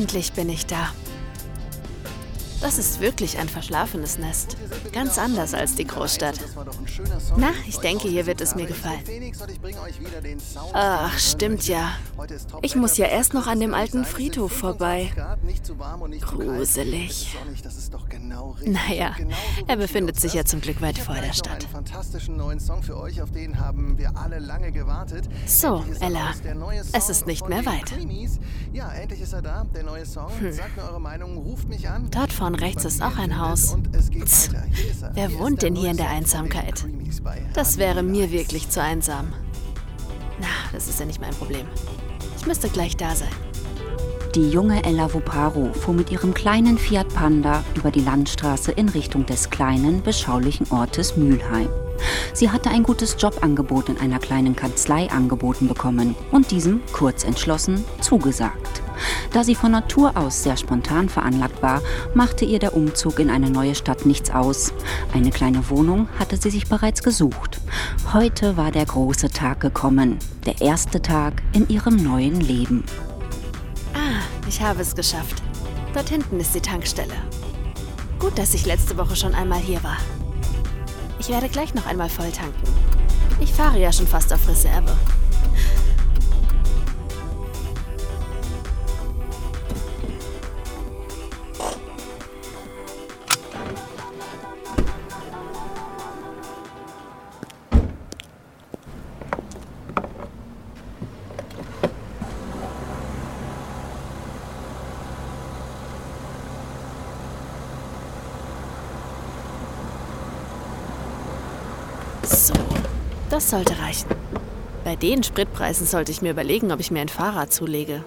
Endlich bin ich da. Das ist wirklich ein verschlafenes Nest. Ganz anders als die Großstadt. Na, ich denke, hier wird es mir gefallen. Ach, stimmt ja. Ich muss ja erst noch an dem alten Friedhof vorbei. Gruselig. Naja, er befindet sich ja zum Glück weit vor der Stadt. So, Ella, es ist nicht mehr weit. Ja, endlich ist er da, der neue Song. Hm. Sagt mir eure Meinung, ruft mich an. Dort vorne rechts ist auch ein Haus. Psst. Wer wohnt denn hier in der Einsamkeit? Das wäre mir wirklich zu einsam. Na, das ist ja nicht mein Problem. Ich müsste gleich da sein. Die junge Ella Voparo fuhr mit ihrem kleinen Fiat Panda über die Landstraße in Richtung des kleinen, beschaulichen Ortes Mülheim. Sie hatte ein gutes Jobangebot in einer kleinen Kanzlei angeboten bekommen und diesem, kurz entschlossen, zugesagt. Da sie von Natur aus sehr spontan veranlagt war, machte ihr der Umzug in eine neue Stadt nichts aus. Eine kleine Wohnung hatte sie sich bereits gesucht. Heute war der große Tag gekommen, der erste Tag in ihrem neuen Leben. Ah, ich habe es geschafft. Dort hinten ist die Tankstelle. Gut, dass ich letzte Woche schon einmal hier war. Ich werde gleich noch einmal voll tanken. Ich fahre ja schon fast auf Reserve. Das sollte reichen. Bei den Spritpreisen sollte ich mir überlegen, ob ich mir ein Fahrrad zulege.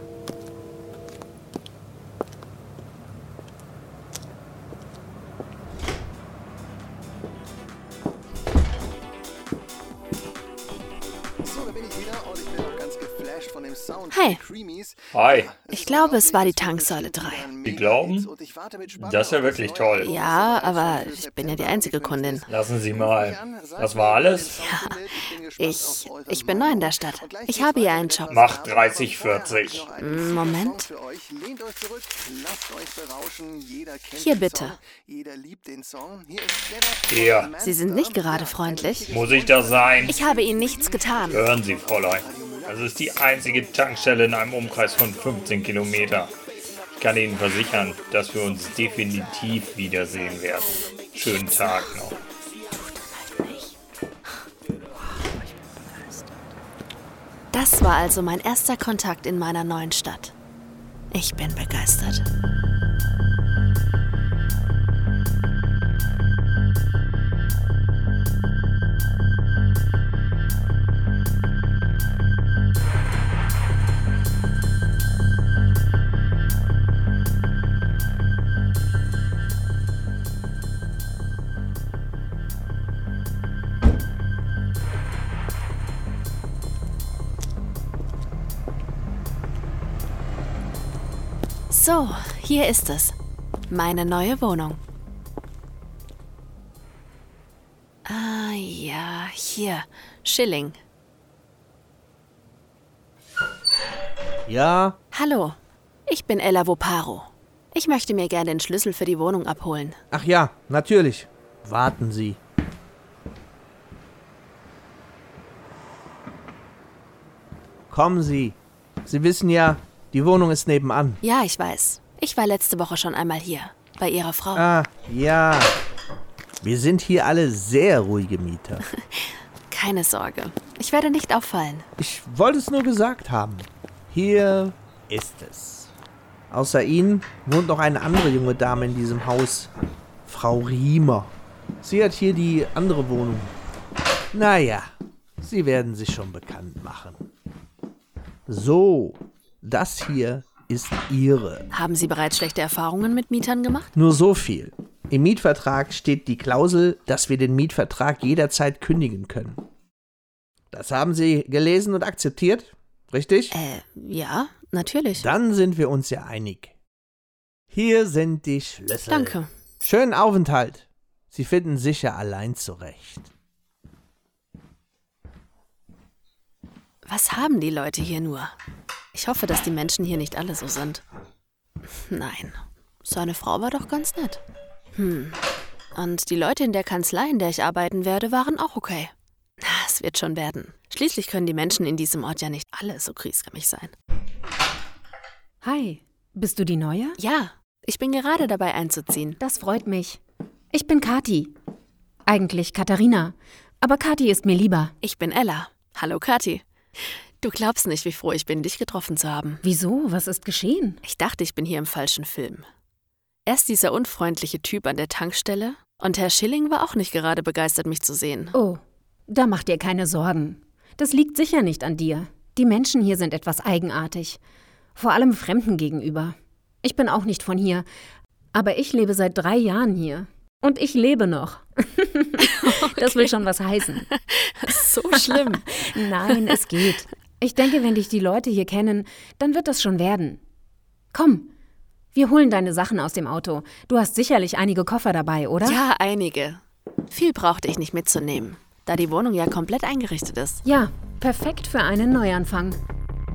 Hey. Hi. Ich glaube, es war die Tanksäule 3. Die glauben? Das ist ja wirklich toll. Ja, aber ich bin ja die einzige Kundin. Lassen Sie mal. Das war alles? Ja, ich, ich bin neu in der Stadt. Ich habe hier einen Job. Macht 30, 40. Moment. Hier bitte. Hier. Sie sind nicht gerade freundlich. Muss ich das sein? Ich habe Ihnen nichts getan. Hören Sie, Fräulein. Das ist die einzige Tankstelle in einem Umkreis von 15 Kilometer. Ich kann Ihnen versichern, dass wir uns definitiv wiedersehen werden. Schönen Tag noch. Das war also mein erster Kontakt in meiner neuen Stadt. Ich bin begeistert. So, hier ist es. Meine neue Wohnung. Ah ja, hier. Schilling. Ja, Hallo, ich bin Ella Voparo. Ich möchte mir gerne den Schlüssel für die Wohnung abholen. ach ja, natürlich. Warten Sie. Kommen Sie. Sie wissen ja, die Wohnung ist nebenan. Ja, ich weiß. Ich war letzte Woche schon einmal hier. Bei Ihrer Frau. Ah, ja. Wir sind hier alle sehr ruhige Mieter. Keine Sorge. Ich werde nicht auffallen. Ich wollte es nur gesagt haben. Hier ist es. Außer Ihnen wohnt noch eine andere junge Dame in diesem Haus. Frau Riemer. Sie hat hier die andere Wohnung. Naja, Sie werden sich schon bekannt machen. So, das hier ist Ihre. Haben Sie bereits schlechte Erfahrungen mit Mietern gemacht? Nur so viel. Im Mietvertrag steht die Klausel, dass wir den Mietvertrag jederzeit kündigen können. Das haben Sie gelesen und akzeptiert? Richtig? Äh, ja, natürlich. Dann sind wir uns ja einig. Hier sind die Schlüssel. Danke. Schönen Aufenthalt. Sie finden sicher allein zurecht. Was haben die Leute hier nur? Ich hoffe, dass die Menschen hier nicht alle so sind. Nein. Seine Frau war doch ganz nett. Hm. Und die Leute in der Kanzlei, in der ich arbeiten werde, waren auch okay. Es wird schon werden. Schließlich können die Menschen in diesem Ort ja nicht alle so griesgrämig sein. Hi, bist du die Neue? Ja, ich bin gerade dabei einzuziehen. Das freut mich. Ich bin Kati. Eigentlich Katharina. Aber Kati ist mir lieber. Ich bin Ella. Hallo Kati. Du glaubst nicht, wie froh ich bin, dich getroffen zu haben. Wieso? Was ist geschehen? Ich dachte, ich bin hier im falschen Film. Erst dieser unfreundliche Typ an der Tankstelle und Herr Schilling war auch nicht gerade begeistert, mich zu sehen. Oh, da mach dir keine Sorgen. Das liegt sicher nicht an dir. Die Menschen hier sind etwas eigenartig. Vor allem Fremden gegenüber. Ich bin auch nicht von hier, aber ich lebe seit drei Jahren hier. Und ich lebe noch. das will schon was heißen. So schlimm. Nein, es geht. Ich denke, wenn dich die Leute hier kennen, dann wird das schon werden. Komm, wir holen deine Sachen aus dem Auto. Du hast sicherlich einige Koffer dabei, oder? Ja, einige. Viel brauchte ich nicht mitzunehmen, da die Wohnung ja komplett eingerichtet ist. Ja, perfekt für einen Neuanfang.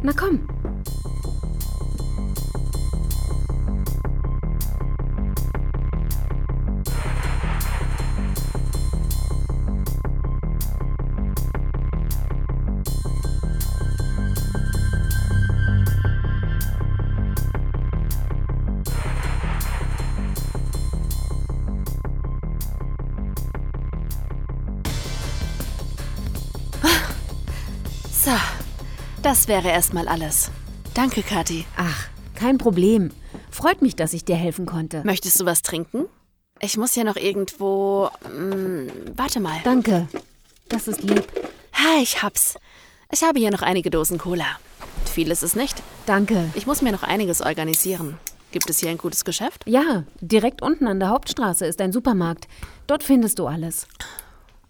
Na komm. Das wäre erstmal alles. Danke, Kathi. Ach, kein Problem. Freut mich, dass ich dir helfen konnte. Möchtest du was trinken? Ich muss ja noch irgendwo. Mh, mm, warte mal. Danke. Das ist lieb. Ha, ich hab's. Ich habe hier noch einige Dosen Cola. Viel ist es nicht. Danke. Ich muss mir noch einiges organisieren. Gibt es hier ein gutes Geschäft? Ja, direkt unten an der Hauptstraße ist ein Supermarkt. Dort findest du alles.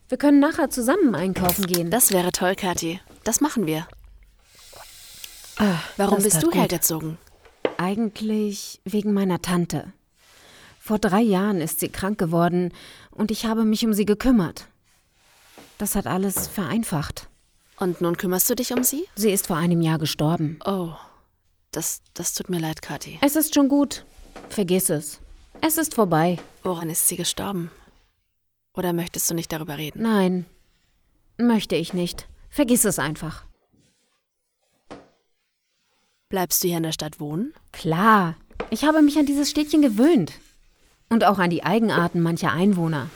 Wir können nachher zusammen einkaufen gehen. Das wäre toll, Kathi. Das machen wir. Ach, Warum bist du gut. hergezogen? Eigentlich wegen meiner Tante. Vor drei Jahren ist sie krank geworden und ich habe mich um sie gekümmert. Das hat alles vereinfacht. Und nun kümmerst du dich um sie? Sie ist vor einem Jahr gestorben. Oh, das, das tut mir leid, Kathi. Es ist schon gut. Vergiss es. Es ist vorbei. Woran ist sie gestorben? Oder möchtest du nicht darüber reden? Nein, möchte ich nicht. Vergiss es einfach. Bleibst du hier in der Stadt wohnen? Klar. Ich habe mich an dieses Städtchen gewöhnt. Und auch an die Eigenarten mancher Einwohner.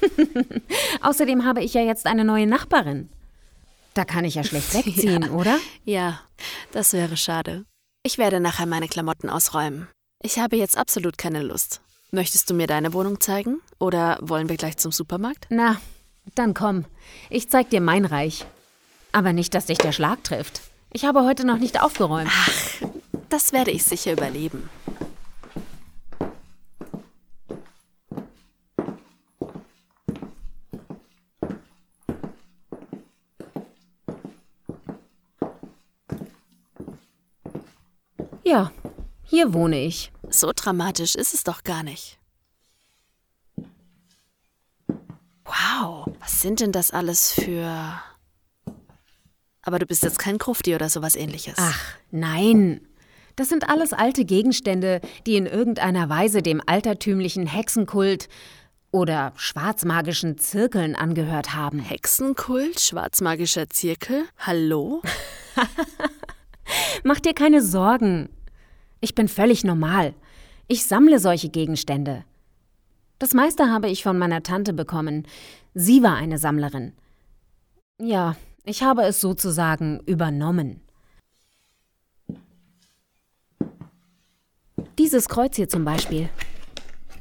Außerdem habe ich ja jetzt eine neue Nachbarin. Da kann ich ja schlecht wegziehen, ja. oder? Ja, das wäre schade. Ich werde nachher meine Klamotten ausräumen. Ich habe jetzt absolut keine Lust. Möchtest du mir deine Wohnung zeigen? Oder wollen wir gleich zum Supermarkt? Na, dann komm. Ich zeig dir mein Reich. Aber nicht, dass dich der Schlag trifft. Ich habe heute noch nicht aufgeräumt. Ach, das werde ich sicher überleben. Ja, hier wohne ich. So dramatisch ist es doch gar nicht. Wow, was sind denn das alles für... Aber du bist jetzt kein Krufti oder sowas ähnliches. Ach, nein. Das sind alles alte Gegenstände, die in irgendeiner Weise dem altertümlichen Hexenkult oder schwarzmagischen Zirkeln angehört haben. Hexenkult? Schwarzmagischer Zirkel? Hallo? Mach dir keine Sorgen. Ich bin völlig normal. Ich sammle solche Gegenstände. Das meiste habe ich von meiner Tante bekommen. Sie war eine Sammlerin. Ja, ich habe es sozusagen übernommen. Dieses Kreuz hier zum Beispiel.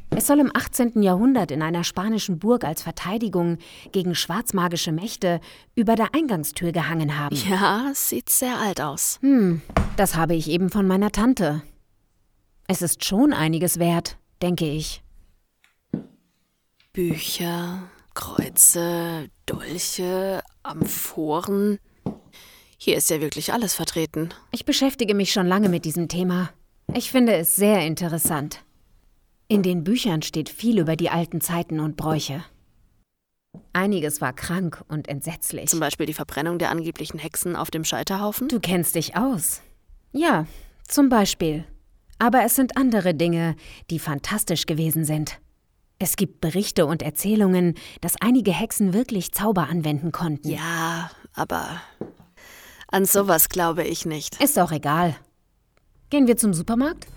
Es soll im 18. Jahrhundert in einer spanischen Burg als Verteidigung gegen schwarzmagische Mächte über der Eingangstür gehangen haben. Ja, sieht sehr alt aus. Hm, das habe ich eben von meiner Tante. Es ist schon einiges wert, denke ich. Bücher, Kreuze, Dolche, Amphoren. Hier ist ja wirklich alles vertreten. Ich beschäftige mich schon lange mit diesem Thema. Ich finde es sehr interessant. In den Büchern steht viel über die alten Zeiten und Bräuche. Einiges war krank und entsetzlich. Zum Beispiel die Verbrennung der angeblichen Hexen auf dem Scheiterhaufen? Du kennst dich aus. Ja, zum Beispiel. Aber es sind andere Dinge, die fantastisch gewesen sind. Es gibt Berichte und Erzählungen, dass einige Hexen wirklich Zauber anwenden konnten. Ja, aber an sowas glaube ich nicht. Ist auch egal. Gehen wir zum Supermarkt?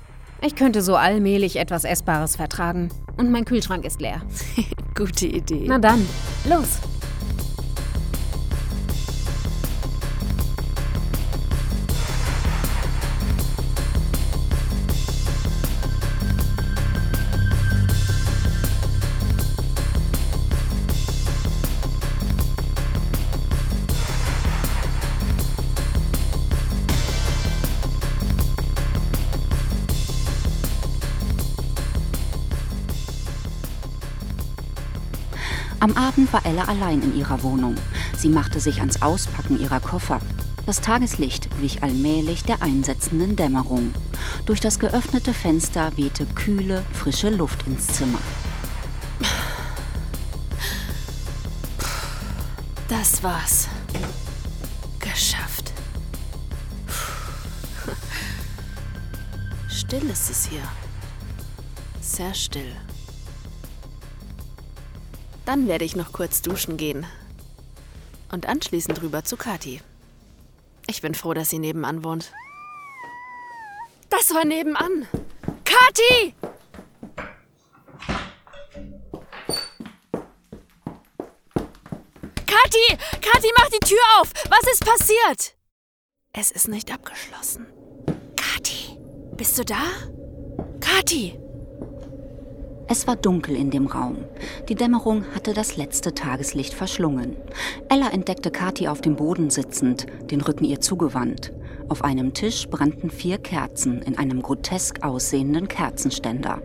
Ich könnte so allmählich etwas Essbares vertragen. Und mein Kühlschrank ist leer. Gute Idee. Na dann, los! Am Abend war Ella allein in ihrer Wohnung. Sie machte sich ans Auspacken ihrer Koffer. Das Tageslicht wich allmählich der einsetzenden Dämmerung. Durch das geöffnete Fenster wehte kühle, frische Luft ins Zimmer. Das war's. Geschafft. Still ist es hier. Sehr still. Dann werde ich noch kurz duschen gehen. Und anschließend rüber zu Kati. Ich bin froh, dass sie nebenan wohnt. Das war nebenan. Kati! Kati! Kati, mach die Tür auf! Was ist passiert? Es ist nicht abgeschlossen. Kati, bist du da? Kati! Es war dunkel in dem Raum. Die Dämmerung hatte das letzte Tageslicht verschlungen. Ella entdeckte Kathi auf dem Boden sitzend, den Rücken ihr zugewandt. Auf einem Tisch brannten vier Kerzen in einem grotesk aussehenden Kerzenständer.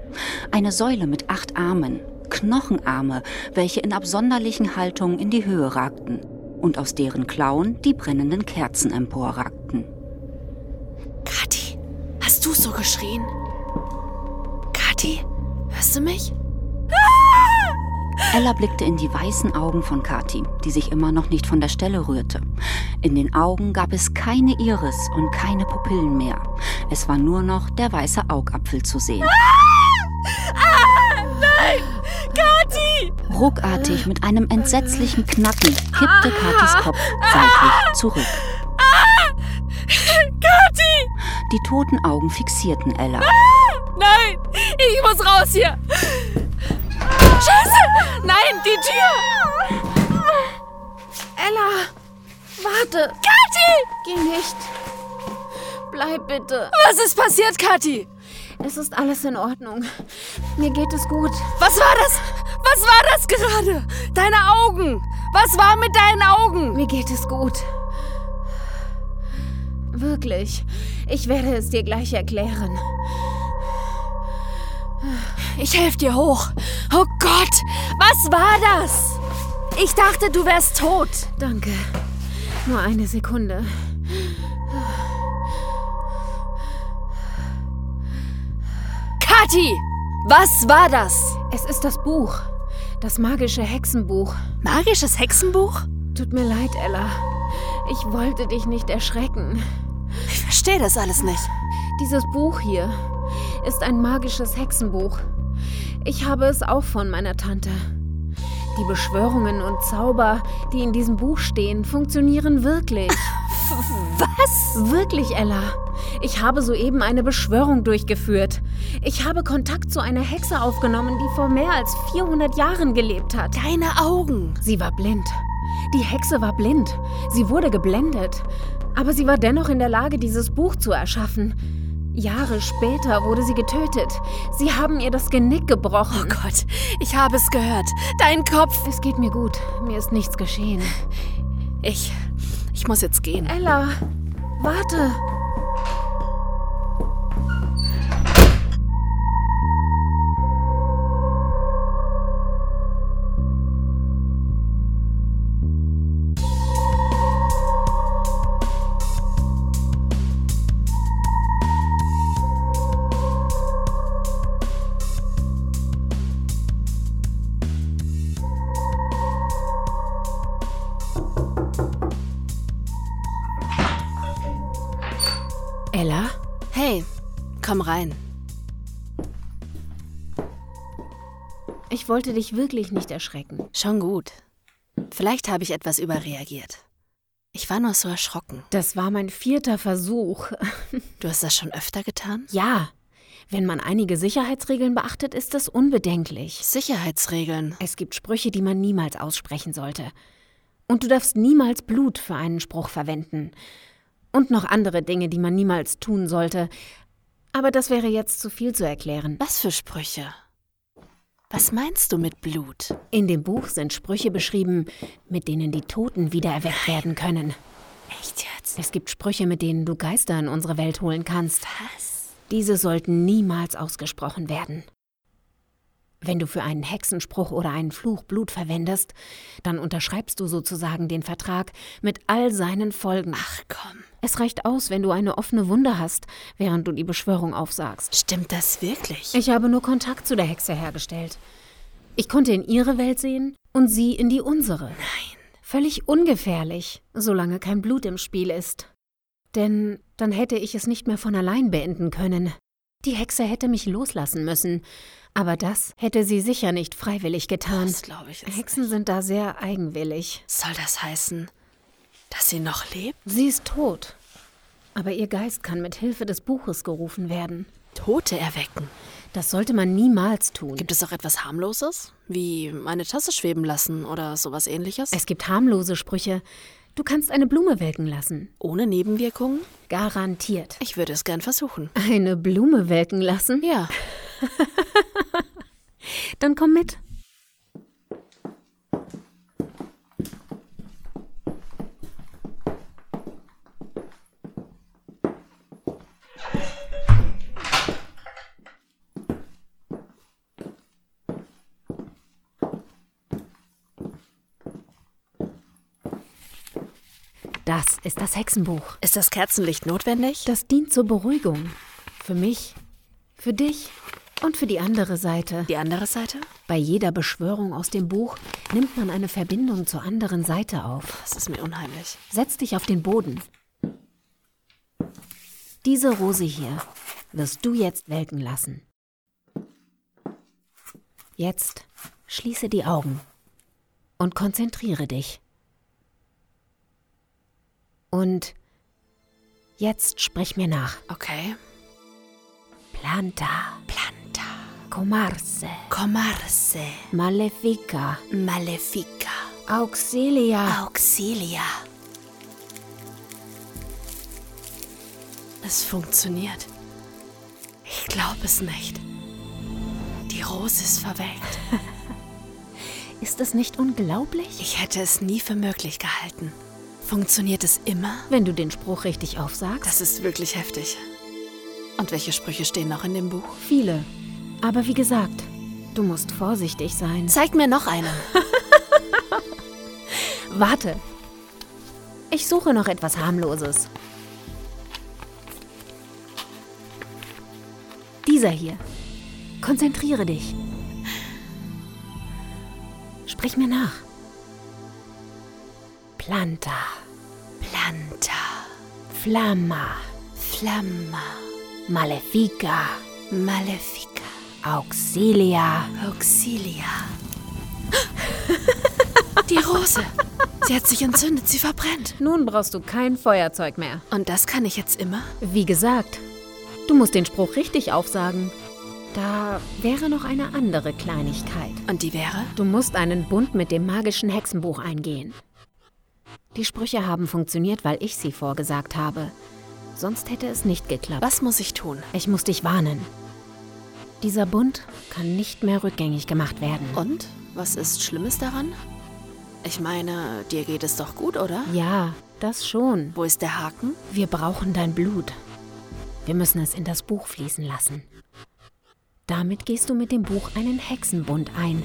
Eine Säule mit acht Armen, Knochenarme, welche in absonderlichen Haltungen in die Höhe ragten und aus deren Klauen die brennenden Kerzen emporragten. Kathi, hast du so geschrien? Kathi? Hörst du mich? Ella blickte in die weißen Augen von Kati, die sich immer noch nicht von der Stelle rührte. In den Augen gab es keine Iris und keine Pupillen mehr. Es war nur noch der weiße Augapfel zu sehen. Ah! Ah, nein! Kati! Ruckartig mit einem entsetzlichen Knacken kippte Katis Kopf seitlich zurück. Ah! Kati! Die toten Augen fixierten Ella. Nein! Ich muss raus hier! Scheiße! Nein, die Tür! Ella! Warte! Kathi! Geh nicht! Bleib bitte! Was ist passiert, Kathi? Es ist alles in Ordnung. Mir geht es gut. Was war das? Was war das gerade? Deine Augen! Was war mit deinen Augen? Mir geht es gut. Wirklich. Ich werde es dir gleich erklären. Ich helfe dir hoch. Oh Gott, was war das? Ich dachte, du wärst tot. Danke. Nur eine Sekunde. Kathi, was war das? Es ist das Buch. Das magische Hexenbuch. Magisches Hexenbuch? Tut mir leid, Ella. Ich wollte dich nicht erschrecken. Ich verstehe das alles nicht. Dieses Buch hier ist ein magisches Hexenbuch. Ich habe es auch von meiner Tante. Die Beschwörungen und Zauber, die in diesem Buch stehen, funktionieren wirklich. Was? Wirklich, Ella. Ich habe soeben eine Beschwörung durchgeführt. Ich habe Kontakt zu einer Hexe aufgenommen, die vor mehr als 400 Jahren gelebt hat. Deine Augen. Sie war blind. Die Hexe war blind. Sie wurde geblendet. Aber sie war dennoch in der Lage, dieses Buch zu erschaffen. Jahre später wurde sie getötet. Sie haben ihr das Genick gebrochen. Oh Gott, ich habe es gehört. Dein Kopf. Es geht mir gut. Mir ist nichts geschehen. Ich. Ich muss jetzt gehen. Ella, warte. Rein. Ich wollte dich wirklich nicht erschrecken. Schon gut. Vielleicht habe ich etwas überreagiert. Ich war nur so erschrocken. Das war mein vierter Versuch. Du hast das schon öfter getan? Ja. Wenn man einige Sicherheitsregeln beachtet, ist das unbedenklich. Sicherheitsregeln? Es gibt Sprüche, die man niemals aussprechen sollte. Und du darfst niemals Blut für einen Spruch verwenden. Und noch andere Dinge, die man niemals tun sollte. Aber das wäre jetzt zu viel zu erklären. Was für Sprüche? Was meinst du mit Blut? In dem Buch sind Sprüche beschrieben, mit denen die Toten wiedererweckt werden können. Echt jetzt? Es gibt Sprüche, mit denen du Geister in unsere Welt holen kannst. Was? Diese sollten niemals ausgesprochen werden. Wenn du für einen Hexenspruch oder einen Fluch Blut verwendest, dann unterschreibst du sozusagen den Vertrag mit all seinen Folgen. Ach komm. Es reicht aus, wenn du eine offene Wunde hast, während du die Beschwörung aufsagst. Stimmt das wirklich? Ich habe nur Kontakt zu der Hexe hergestellt. Ich konnte in ihre Welt sehen und sie in die unsere. Nein. Völlig ungefährlich, solange kein Blut im Spiel ist. Denn dann hätte ich es nicht mehr von allein beenden können. Die Hexe hätte mich loslassen müssen, aber das hätte sie sicher nicht freiwillig getan. Das glaube ich. Hexen nicht. sind da sehr eigenwillig. Soll das heißen, dass sie noch lebt? Sie ist tot. Aber ihr Geist kann mit Hilfe des Buches gerufen werden. Tote erwecken. Das sollte man niemals tun. Gibt es auch etwas harmloses, wie eine Tasse schweben lassen oder sowas ähnliches? Es gibt harmlose Sprüche. Du kannst eine Blume welken lassen. Ohne Nebenwirkungen? Garantiert. Ich würde es gern versuchen. Eine Blume welken lassen? Ja. Dann komm mit. Das ist das Hexenbuch. Ist das Kerzenlicht notwendig? Das dient zur Beruhigung. Für mich, für dich und für die andere Seite. Die andere Seite? Bei jeder Beschwörung aus dem Buch nimmt man eine Verbindung zur anderen Seite auf. Das ist mir unheimlich. Setz dich auf den Boden. Diese Rose hier wirst du jetzt welken lassen. Jetzt schließe die Augen und konzentriere dich. Und jetzt sprich mir nach. Okay. Planta, Planta. comarse, Comarse. malefica, Malefica. auxilia. Auxilia. Es funktioniert. Ich glaube es nicht. Die Rose ist verwelkt. Ist es nicht unglaublich? Ich hätte es nie für möglich gehalten. Funktioniert es immer? Wenn du den Spruch richtig aufsagst? Das ist wirklich heftig. Und welche Sprüche stehen noch in dem Buch? Viele. Aber wie gesagt, du musst vorsichtig sein. Zeig mir noch einen. Warte. Ich suche noch etwas harmloses. Dieser hier. Konzentriere dich. Sprich mir nach. Planta, Planta. Flamma, Flamma. Malefica, Malefica. Auxilia. Auxilia. Die Rose. Sie hat sich entzündet, sie verbrennt. Nun brauchst du kein Feuerzeug mehr. Und das kann ich jetzt immer? Wie gesagt, du musst den Spruch richtig aufsagen. Da wäre noch eine andere Kleinigkeit. Und die wäre? Du musst einen Bund mit dem magischen Hexenbuch eingehen. Die Sprüche haben funktioniert, weil ich sie vorgesagt habe. Sonst hätte es nicht geklappt. Was muss ich tun? Ich muss dich warnen. Dieser Bund kann nicht mehr rückgängig gemacht werden. Und? Was ist Schlimmes daran? Ich meine, dir geht es doch gut, oder? Ja, das schon. Wo ist der Haken? Wir brauchen dein Blut. Wir müssen es in das Buch fließen lassen. Damit gehst du mit dem Buch einen Hexenbund ein.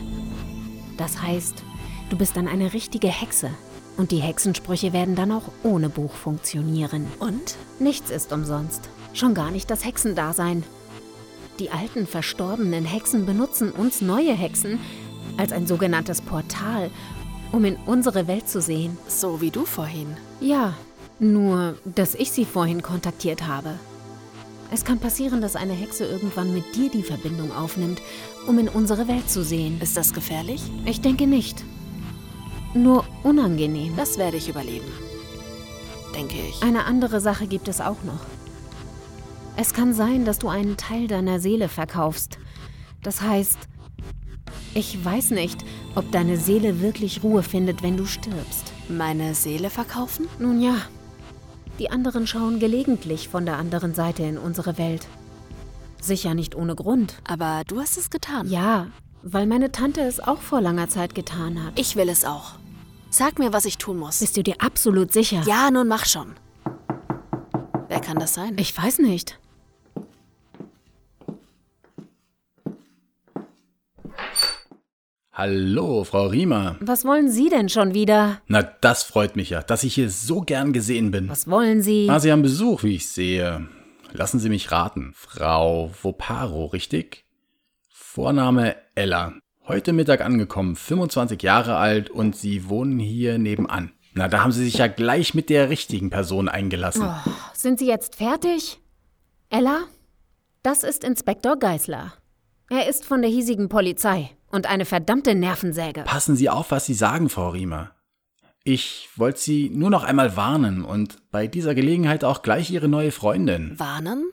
Das heißt, du bist dann eine richtige Hexe. Und die Hexensprüche werden dann auch ohne Buch funktionieren. Und? Nichts ist umsonst. Schon gar nicht das Hexendasein. Die alten verstorbenen Hexen benutzen uns neue Hexen als ein sogenanntes Portal, um in unsere Welt zu sehen. So wie du vorhin. Ja, nur, dass ich sie vorhin kontaktiert habe. Es kann passieren, dass eine Hexe irgendwann mit dir die Verbindung aufnimmt, um in unsere Welt zu sehen. Ist das gefährlich? Ich denke nicht. Nur unangenehm. Das werde ich überleben. Denke ich. Eine andere Sache gibt es auch noch. Es kann sein, dass du einen Teil deiner Seele verkaufst. Das heißt, ich weiß nicht, ob deine Seele wirklich Ruhe findet, wenn du stirbst. Meine Seele verkaufen? Nun ja. Die anderen schauen gelegentlich von der anderen Seite in unsere Welt. Sicher nicht ohne Grund. Aber du hast es getan. Ja, weil meine Tante es auch vor langer Zeit getan hat. Ich will es auch. Sag mir, was ich tun muss. Bist du dir absolut sicher? Ja, nun mach schon. Wer kann das sein? Ich weiß nicht. Hallo, Frau Riemer. Was wollen Sie denn schon wieder? Na, das freut mich ja, dass ich hier so gern gesehen bin. Was wollen Sie? Ah, Sie haben Besuch, wie ich sehe. Lassen Sie mich raten. Frau Voparo, richtig? Vorname Ella. Heute Mittag angekommen, 25 Jahre alt und Sie wohnen hier nebenan. Na, da haben Sie sich ja gleich mit der richtigen Person eingelassen. Oh, sind Sie jetzt fertig? Ella? Das ist Inspektor Geißler. Er ist von der hiesigen Polizei und eine verdammte Nervensäge. Passen Sie auf, was Sie sagen, Frau Riemer. Ich wollte Sie nur noch einmal warnen und bei dieser Gelegenheit auch gleich Ihre neue Freundin. Warnen?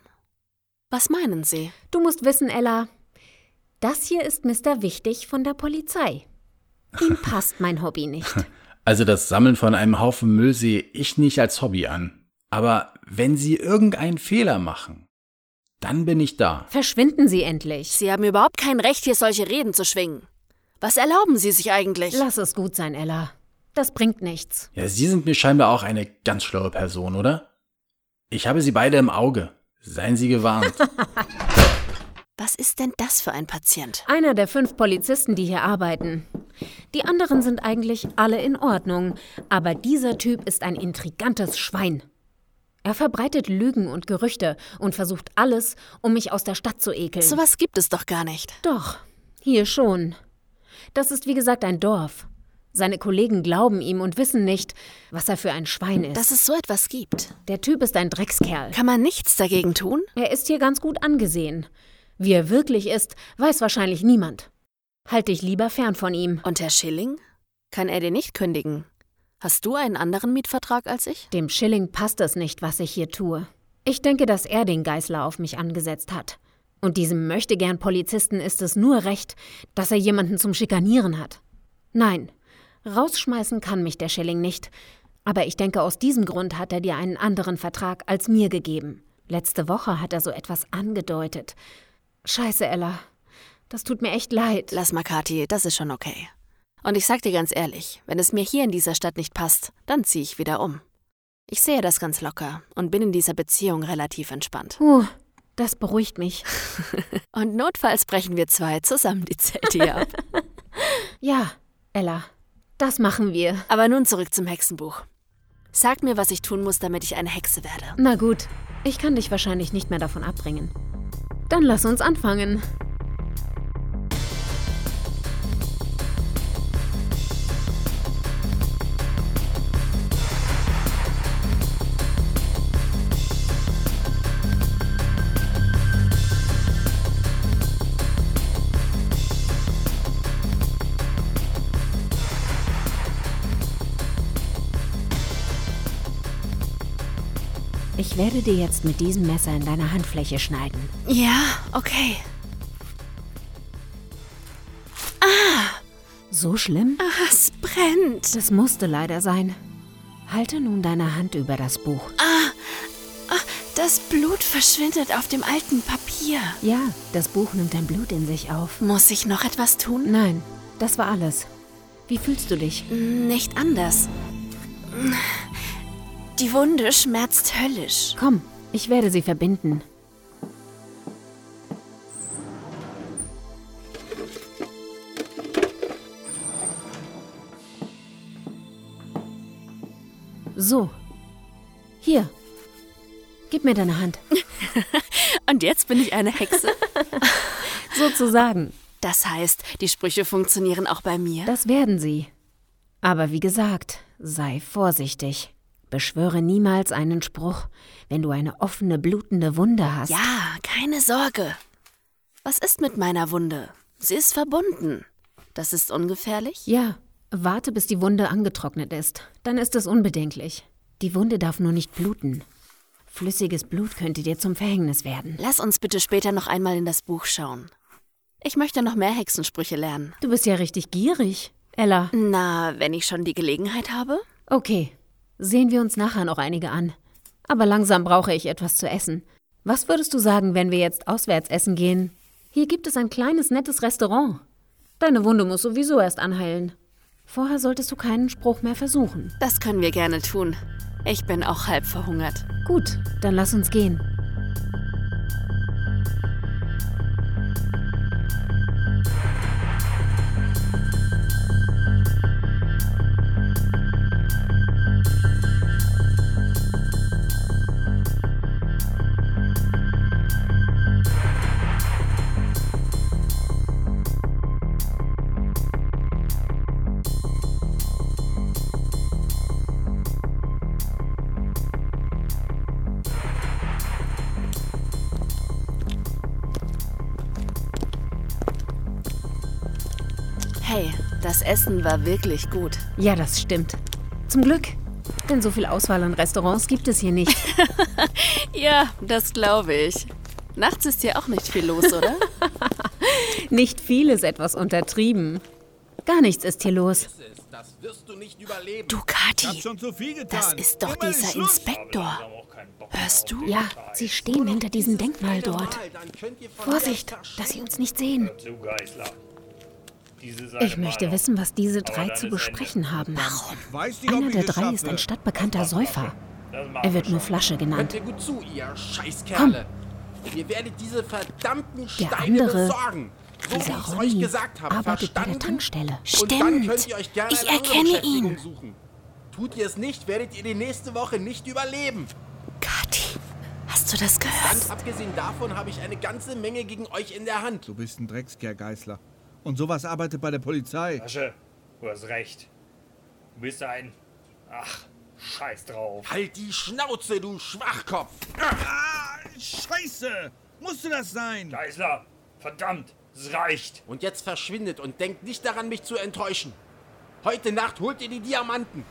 Was meinen Sie? Du musst wissen, Ella, das hier ist Mr. Wichtig von der Polizei. Ihm passt mein Hobby nicht. Also das Sammeln von einem Haufen Müll sehe ich nicht als Hobby an. Aber wenn Sie irgendeinen Fehler machen, dann bin ich da. Verschwinden Sie endlich. Sie haben überhaupt kein Recht, hier solche Reden zu schwingen. Was erlauben Sie sich eigentlich? Lass es gut sein, Ella. Das bringt nichts. Ja, Sie sind mir scheinbar auch eine ganz schlaue Person, oder? Ich habe Sie beide im Auge. Seien Sie gewarnt. Was ist denn das für ein Patient? Einer der fünf Polizisten, die hier arbeiten. Die anderen sind eigentlich alle in Ordnung, aber dieser Typ ist ein intrigantes Schwein. Er verbreitet Lügen und Gerüchte und versucht alles, um mich aus der Stadt zu ekeln. So was gibt es doch gar nicht. Doch, hier schon. Das ist wie gesagt ein Dorf. Seine Kollegen glauben ihm und wissen nicht, was er für ein Schwein ist. Dass es so etwas gibt. Der Typ ist ein Dreckskerl. Kann man nichts dagegen tun? Er ist hier ganz gut angesehen. Wie er wirklich ist, weiß wahrscheinlich niemand. Halt dich lieber fern von ihm. Und Herr Schilling? Kann er dir nicht kündigen? Hast du einen anderen Mietvertrag als ich? Dem Schilling passt es nicht, was ich hier tue. Ich denke, dass er den Geißler auf mich angesetzt hat. Und diesem möchtegern Polizisten ist es nur recht, dass er jemanden zum Schikanieren hat. Nein, rausschmeißen kann mich der Schilling nicht. Aber ich denke, aus diesem Grund hat er dir einen anderen Vertrag als mir gegeben. Letzte Woche hat er so etwas angedeutet. Scheiße, Ella. Das tut mir echt leid. Lass mal, Kathi, das ist schon okay. Und ich sag dir ganz ehrlich, wenn es mir hier in dieser Stadt nicht passt, dann ziehe ich wieder um. Ich sehe das ganz locker und bin in dieser Beziehung relativ entspannt. Uh, das beruhigt mich. und notfalls brechen wir zwei zusammen die Zelte hier ab. ja, Ella, das machen wir. Aber nun zurück zum Hexenbuch. Sag mir, was ich tun muss, damit ich eine Hexe werde. Na gut, ich kann dich wahrscheinlich nicht mehr davon abbringen. Dann lass uns anfangen. Ich werde dir jetzt mit diesem Messer in deiner Handfläche schneiden. Ja, okay. Ah! So schlimm? Ah, es brennt. Das musste leider sein. Halte nun deine Hand über das Buch. Ah, ah, das Blut verschwindet auf dem alten Papier. Ja, das Buch nimmt dein Blut in sich auf. Muss ich noch etwas tun? Nein, das war alles. Wie fühlst du dich? Nicht anders. Die Wunde schmerzt höllisch. Komm, ich werde sie verbinden. So. Hier. Gib mir deine Hand. Und jetzt bin ich eine Hexe. Sozusagen. Das heißt, die Sprüche funktionieren auch bei mir? Das werden sie. Aber wie gesagt, sei vorsichtig. Beschwöre niemals einen Spruch, wenn du eine offene, blutende Wunde hast. Ja, keine Sorge. Was ist mit meiner Wunde? Sie ist verbunden. Das ist ungefährlich? Ja. Warte, bis die Wunde angetrocknet ist. Dann ist es unbedenklich. Die Wunde darf nur nicht bluten. Flüssiges Blut könnte dir zum Verhängnis werden. Lass uns bitte später noch einmal in das Buch schauen. Ich möchte noch mehr Hexensprüche lernen. Du bist ja richtig gierig, Ella. Na, wenn ich schon die Gelegenheit habe? Okay. Sehen wir uns nachher noch einige an. Aber langsam brauche ich etwas zu essen. Was würdest du sagen, wenn wir jetzt auswärts essen gehen? Hier gibt es ein kleines, nettes Restaurant. Deine Wunde muss sowieso erst anheilen. Vorher solltest du keinen Spruch mehr versuchen. Das können wir gerne tun. Ich bin auch halb verhungert. Gut, dann lass uns gehen. Das Essen war wirklich gut. Ja, das stimmt. Zum Glück. Denn so viel Auswahl an Restaurants gibt es hier nicht. ja, das glaube ich. Nachts ist hier auch nicht viel los, oder? nicht viel ist etwas untertrieben. Gar nichts ist hier los. Du, Kathi, das ist doch dieser Inspektor. Hörst du? Ja, sie stehen hinter diesem Denkmal dort. Vorsicht, dass sie uns nicht sehen. Ich möchte wissen, was diese drei zu besprechen haben. Warum? Einer der drei ist ein stadtbekannter Säufer. Er wird nur Flasche genannt. Hört ihr gut zu, ihr Scheißkerle. Ihr werdet diese verdammten der Steine andere, besorgen. So dieser Ronny euch gesagt habe. arbeitet bei der Verstanden? Tankstelle. Und dann Stimmt. könnt ihr euch gerne Ich erkenne ihn. Suchen. Tut ihr es nicht, werdet ihr die nächste Woche nicht überleben. Kathi, hast du das gehört? Ganz abgesehen davon habe ich eine ganze Menge gegen euch in der Hand. Du bist ein Dreckskerl, Geißler. Und sowas arbeitet bei der Polizei. Asche, du hast recht. Du bist ein. Ach, scheiß drauf. Halt die Schnauze, du Schwachkopf! Ah, scheiße! Musste das sein? Geißler, verdammt, es reicht. Und jetzt verschwindet und denkt nicht daran, mich zu enttäuschen. Heute Nacht holt ihr die Diamanten.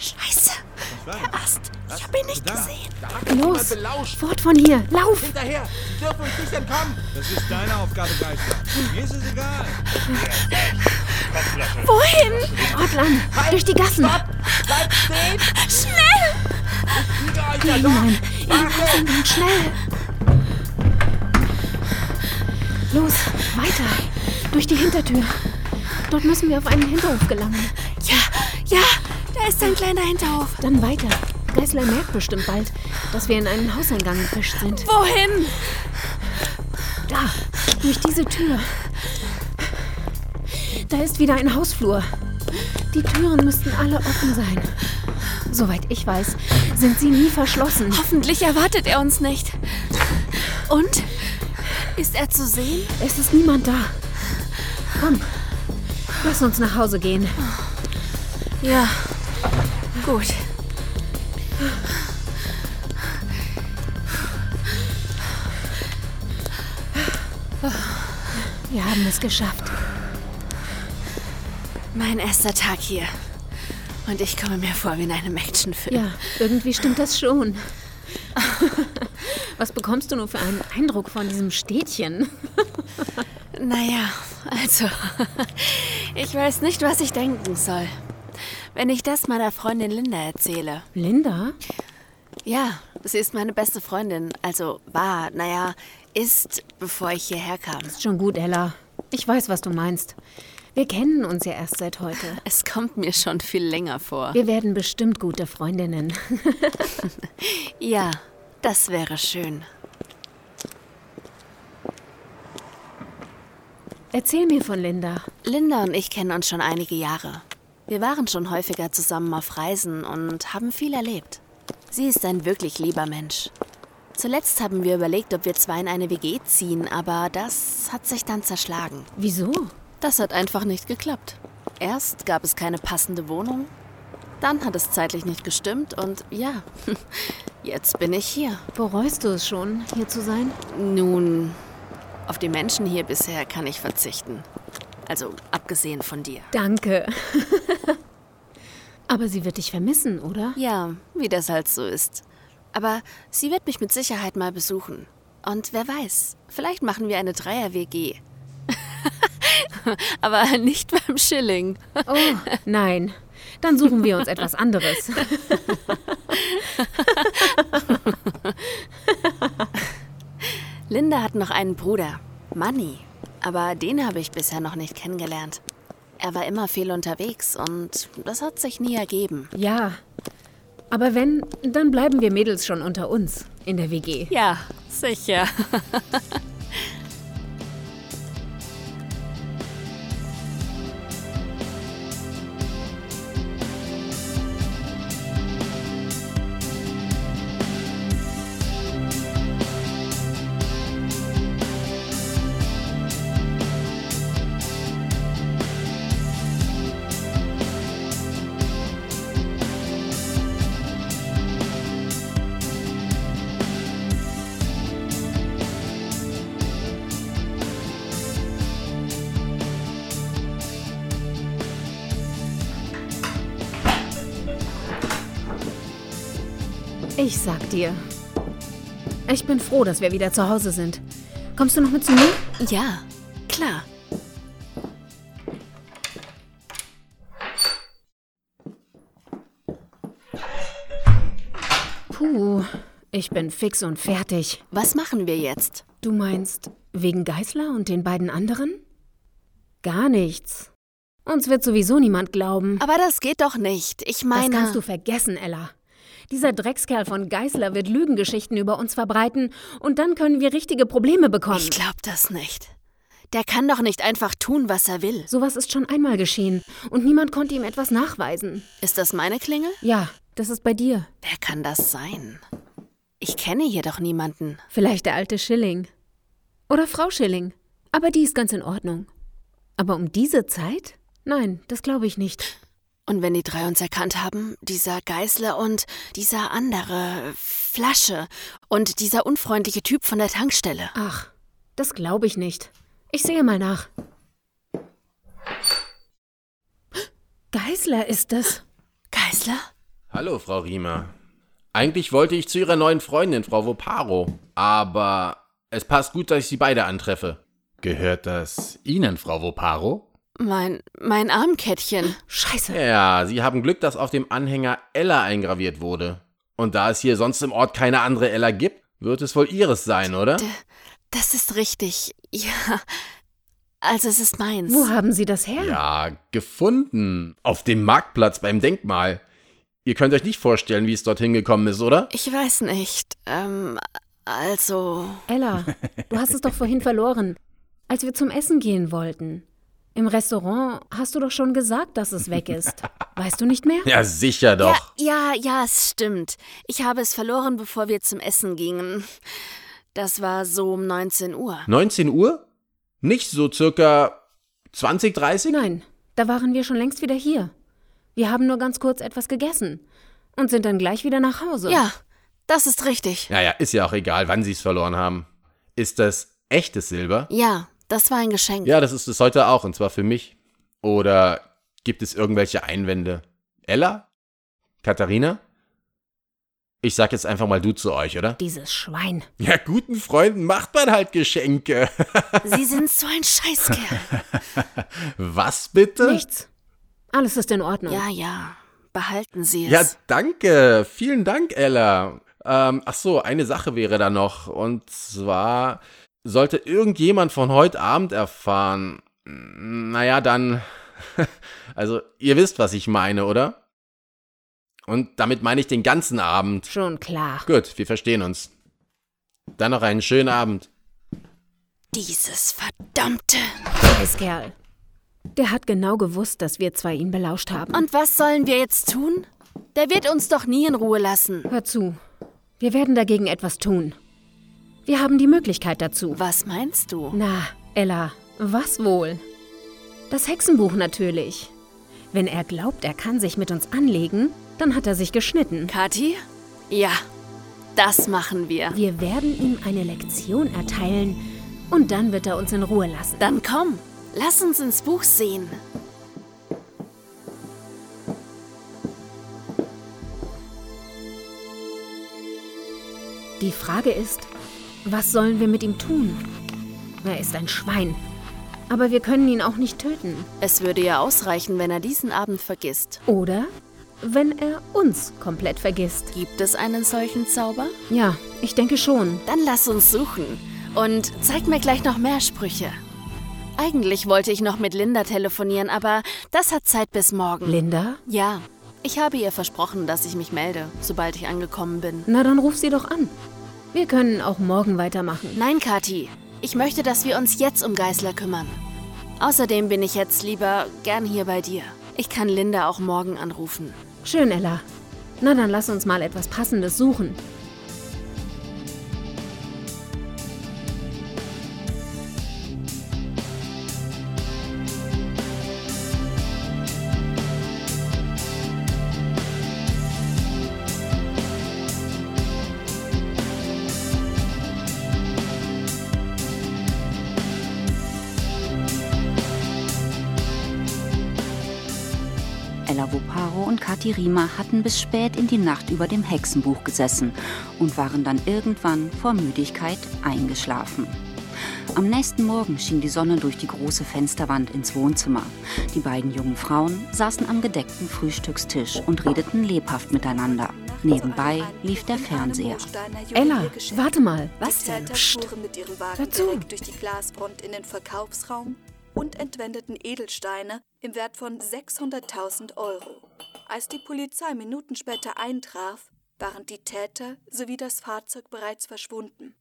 Scheiße. Der das? Ast. Ich habe ihn nicht gesehen. Los, fort von hier, lauf! Hinterher! Sie dürfen uns nicht entkommen! Das ist deine Aufgabe, Geißler. Mir ist es egal. Wohin? Dort lang, durch die Gassen. Bleibt stehen! Schnell! Kriege euch ja doch! hinein, in den Hauseingang, schnell! Los, weiter, durch die Hintertür. Dort müssen wir auf einen Hinterhof gelangen. Ja, ja, da ist ein kleiner Hinterhof. Dann weiter. Geißler merkt bestimmt bald, dass wir in einen Hauseingang gefischt sind. Wohin? Da, durch diese Tür. Da ist wieder ein Hausflur. Die Türen müssten alle offen sein. Soweit ich weiß, sind sie nie verschlossen. Hoffentlich erwartet er uns nicht. Und? Ist er zu sehen? Es ist niemand da. Komm, lass uns nach Hause gehen. Ja. Gut. Wir haben es geschafft. Mein erster Tag hier. Und ich komme mir vor wie in einem Actionfilm. Ja, irgendwie stimmt das schon. Was bekommst du nur für einen Eindruck von diesem Städtchen? Naja, also, ich weiß nicht, was ich denken soll. Wenn ich das meiner Freundin Linda erzähle. Linda? Ja, sie ist meine beste Freundin. Also war, naja, ist, bevor ich hierher kam. Ist schon gut, Ella. Ich weiß, was du meinst. Wir kennen uns ja erst seit heute. Es kommt mir schon viel länger vor. Wir werden bestimmt gute Freundinnen. Ja, das wäre schön. Erzähl mir von Linda. Linda und ich kennen uns schon einige Jahre. Wir waren schon häufiger zusammen auf Reisen und haben viel erlebt. Sie ist ein wirklich lieber Mensch. Zuletzt haben wir überlegt, ob wir zwei in eine WG ziehen, aber das hat sich dann zerschlagen. Wieso? Das hat einfach nicht geklappt. Erst gab es keine passende Wohnung, Dann hat es zeitlich nicht gestimmt und ja, jetzt bin ich hier. Bereust du es schon, hier zu sein? Nun, auf die Menschen hier bisher kann ich verzichten. Also abgesehen von dir. Danke. Aber sie wird dich vermissen, oder? Ja, wie das halt so ist. Aber sie wird mich mit Sicherheit mal besuchen. Und wer weiß, vielleicht machen wir eine Dreier-WG. Aber nicht beim Schilling. Oh, nein. Dann suchen wir uns etwas anderes. Linda hat noch einen Bruder, Manny. Aber den habe ich bisher noch nicht kennengelernt. Er war immer viel unterwegs und das hat sich nie ergeben. Ja. Aber wenn, dann bleiben wir Mädels schon unter uns in der WG. Ja, sicher. sag dir. Ich bin froh, dass wir wieder zu Hause sind. Kommst du noch mit zu mir? Ja, klar. Puh, ich bin fix und fertig. Was machen wir jetzt? Du meinst wegen Geißler und den beiden anderen? Gar nichts. Uns wird sowieso niemand glauben. Aber das geht doch nicht. Ich meine. Das kannst du vergessen, Ella. Dieser Dreckskerl von Geißler wird Lügengeschichten über uns verbreiten und dann können wir richtige Probleme bekommen. Ich glaub das nicht. Der kann doch nicht einfach tun, was er will. Sowas ist schon einmal geschehen und niemand konnte ihm etwas nachweisen. Ist das meine Klingel? Ja, das ist bei dir. Wer kann das sein? Ich kenne hier doch niemanden. Vielleicht der alte Schilling. Oder Frau Schilling. Aber die ist ganz in Ordnung. Aber um diese Zeit? Nein, das glaube ich nicht. Und wenn die drei uns erkannt haben, dieser Geißler und dieser andere Flasche und dieser unfreundliche Typ von der Tankstelle. Ach, das glaube ich nicht. Ich sehe mal nach. Geißler ist es. Geißler? Hallo, Frau Riemer. Eigentlich wollte ich zu Ihrer neuen Freundin, Frau Voparo. Aber es passt gut, dass ich Sie beide antreffe. Gehört das Ihnen, Frau Voparo? Mein, mein Armkettchen. Scheiße. Ja, Sie haben Glück, dass auf dem Anhänger Ella eingraviert wurde. Und da es hier sonst im Ort keine andere Ella gibt, wird es wohl Ihres sein, oder? D das ist richtig. Ja. Also es ist meins. Wo haben Sie das her? Ja, gefunden. Auf dem Marktplatz beim Denkmal. Ihr könnt euch nicht vorstellen, wie es dorthin gekommen ist, oder? Ich weiß nicht. Ähm, also. Ella, du hast es doch vorhin verloren, als wir zum Essen gehen wollten. Im Restaurant hast du doch schon gesagt, dass es weg ist. Weißt du nicht mehr? Ja, sicher doch. Ja, ja, ja, es stimmt. Ich habe es verloren, bevor wir zum Essen gingen. Das war so um 19 Uhr. 19 Uhr? Nicht so circa 20, 30? Nein, da waren wir schon längst wieder hier. Wir haben nur ganz kurz etwas gegessen und sind dann gleich wieder nach Hause. Ja, das ist richtig. Naja, ist ja auch egal, wann sie es verloren haben. Ist das echtes Silber? Ja, das war ein Geschenk. Ja, das ist es heute auch, und zwar für mich. Oder gibt es irgendwelche Einwände? Ella? Katharina? Ich sag jetzt einfach mal du zu euch, oder? Dieses Schwein. Ja, guten Freunden macht man halt Geschenke. Sie sind so ein Scheißkerl. Was bitte? Nichts. Alles ist in Ordnung. Ja, ja. Behalten Sie es. Ja, danke. Vielen Dank, Ella. Ähm, ach so, eine Sache wäre da noch. Und zwar, sollte irgendjemand von heute Abend erfahren, naja, dann, also ihr wisst, was ich meine, oder? Und damit meine ich den ganzen Abend. Schon klar. Gut, wir verstehen uns. Dann noch einen schönen Abend. Dieses verdammte Scheißkerl. Der hat genau gewusst, dass wir zwei ihn belauscht haben. Und was sollen wir jetzt tun? Der wird uns doch nie in Ruhe lassen. Hör zu. Wir werden dagegen etwas tun. Wir haben die Möglichkeit dazu. Was meinst du? Na, Ella, was wohl? Das Hexenbuch natürlich. Wenn er glaubt, er kann sich mit uns anlegen, dann hat er sich geschnitten. Kathi? Ja, das machen wir. Wir werden ihm eine Lektion erteilen und dann wird er uns in Ruhe lassen. Dann komm, lass uns ins Buch sehen. Die Frage ist, was sollen wir mit ihm tun? Er ist ein Schwein. Aber wir können ihn auch nicht töten. Es würde ja ausreichen, wenn er diesen Abend vergisst. Oder wenn er uns komplett vergisst. Gibt es einen solchen Zauber? Ja, ich denke schon. Dann lass uns suchen. Und zeig mir gleich noch mehr Sprüche. Eigentlich wollte ich noch mit Linda telefonieren, aber das hat Zeit bis morgen. Linda? Ja. Ich habe ihr versprochen, dass ich mich melde, sobald ich angekommen bin. Na, dann ruf sie doch an. Wir können auch morgen weitermachen. Nein, Kathi. Ich möchte, dass wir uns jetzt um Geißler kümmern. Außerdem bin ich jetzt lieber gern hier bei dir. Ich kann Linda auch morgen anrufen. Schön, Ella. Na, dann lass uns mal etwas Passendes suchen. Kathi Riemer hatten bis spät in die Nacht über dem Hexenbuch gesessen und waren dann irgendwann vor Müdigkeit eingeschlafen. Am nächsten Morgen schien die Sonne durch die große Fensterwand ins Wohnzimmer. Die beiden jungen Frauen saßen am gedeckten Frühstückstisch und redeten lebhaft miteinander. Nebenbei lief der Fernseher. Ella, warte mal. Was denn? Psst. mit ihrem Wagen direkt durch die Glasfront in den Verkaufsraum und entwendeten Edelsteine im Wert von 600.000 Euro. Als die Polizei Minuten später eintraf, waren die Täter sowie das Fahrzeug bereits verschwunden.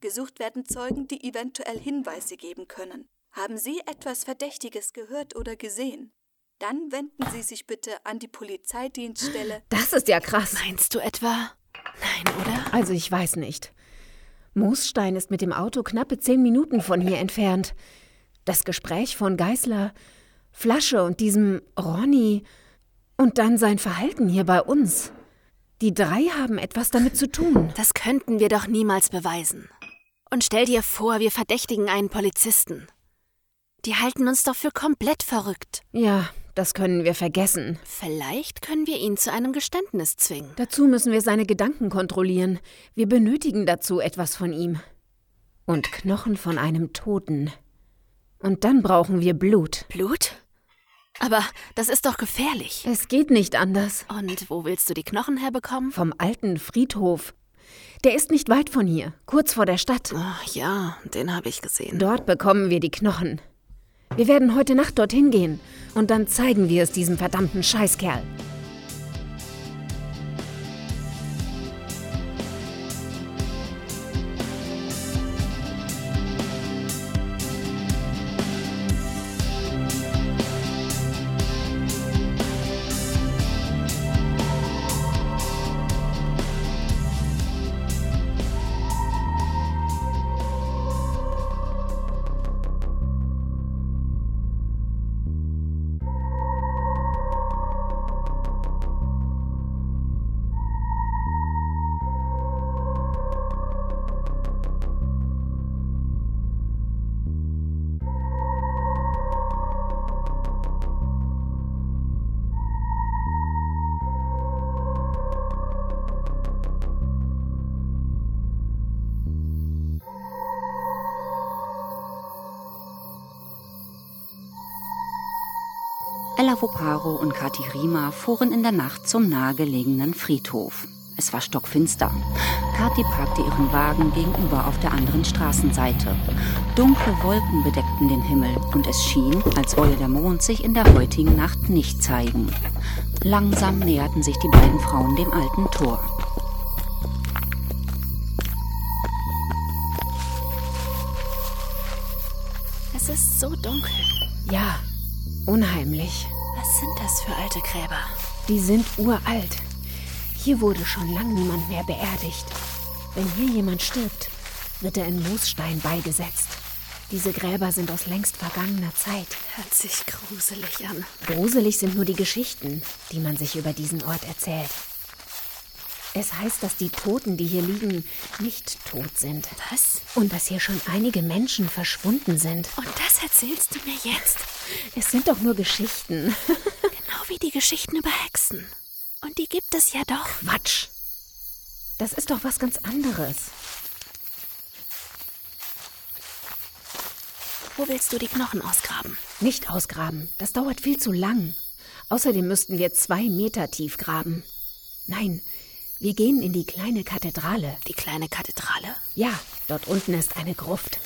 Gesucht werden Zeugen, die eventuell Hinweise geben können. Haben Sie etwas Verdächtiges gehört oder gesehen? Dann wenden Sie sich bitte an die Polizeidienststelle. Das ist ja krass. Meinst du etwa? Nein, oder? Also ich weiß nicht. Moosstein ist mit dem Auto knappe zehn Minuten von hier entfernt. Das Gespräch von Geißler, Flasche und diesem Ronny und dann sein Verhalten hier bei uns. Die drei haben etwas damit zu tun. Das könnten wir doch niemals beweisen. Und stell dir vor, wir verdächtigen einen Polizisten. Die halten uns doch für komplett verrückt. Ja, das können wir vergessen. Vielleicht können wir ihn zu einem Geständnis zwingen. Dazu müssen wir seine Gedanken kontrollieren. Wir benötigen dazu etwas von ihm. Und Knochen von einem Toten. Und dann brauchen wir Blut. Blut? Aber das ist doch gefährlich. Es geht nicht anders. Und wo willst du die Knochen herbekommen? Vom alten Friedhof. Der ist nicht weit von hier, kurz vor der Stadt. Oh, ja, den habe ich gesehen. Dort bekommen wir die Knochen. Wir werden heute Nacht dorthin gehen und dann zeigen wir es diesem verdammten Scheißkerl. Voparo und Kati Rima fuhren in der Nacht zum nahegelegenen Friedhof. Es war stockfinster. Kathi parkte ihren Wagen gegenüber auf der anderen Straßenseite. Dunkle Wolken bedeckten den Himmel und es schien, als wolle der Mond sich in der heutigen Nacht nicht zeigen. Langsam näherten sich die beiden Frauen dem alten Tor. Die sind uralt. Hier wurde schon lang niemand mehr beerdigt. Wenn hier jemand stirbt, wird er in Moosstein beigesetzt. Diese Gräber sind aus längst vergangener Zeit. Hört sich gruselig an. Gruselig sind nur die Geschichten, die man sich über diesen Ort erzählt. Es heißt, dass die Toten, die hier liegen, nicht tot sind. Was? Und dass hier schon einige Menschen verschwunden sind. Und das erzählst du mir jetzt? Es sind doch nur Geschichten. genau wie die Geschichten über Hexen. Und die gibt es ja doch. Quatsch. Das ist doch was ganz anderes. Wo willst du die Knochen ausgraben? Nicht ausgraben. Das dauert viel zu lang. Außerdem müssten wir zwei Meter tief graben. Nein, wir gehen in die kleine Kathedrale. Die kleine Kathedrale? Ja, dort unten ist eine Gruft.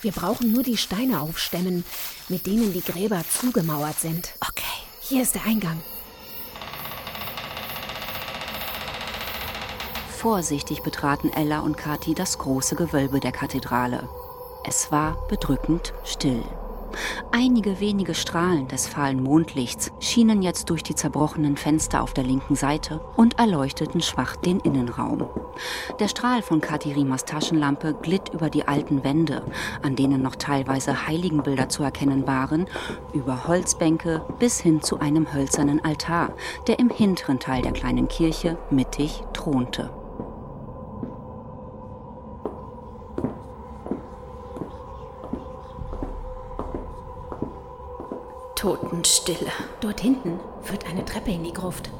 Wir brauchen nur die Steine aufstemmen, mit denen die Gräber zugemauert sind. Okay. Hier ist der Eingang. Vorsichtig betraten Ella und Kathi das große Gewölbe der Kathedrale. Es war bedrückend still. Einige wenige Strahlen des fahlen Mondlichts schienen jetzt durch die zerbrochenen Fenster auf der linken Seite und erleuchteten schwach den Innenraum. Der Strahl von Katirimas Taschenlampe glitt über die alten Wände, an denen noch teilweise Heiligenbilder zu erkennen waren, über Holzbänke bis hin zu einem hölzernen Altar, der im hinteren Teil der kleinen Kirche mittig thronte. Totenstille. Dort hinten führt eine Treppe in die Gruft.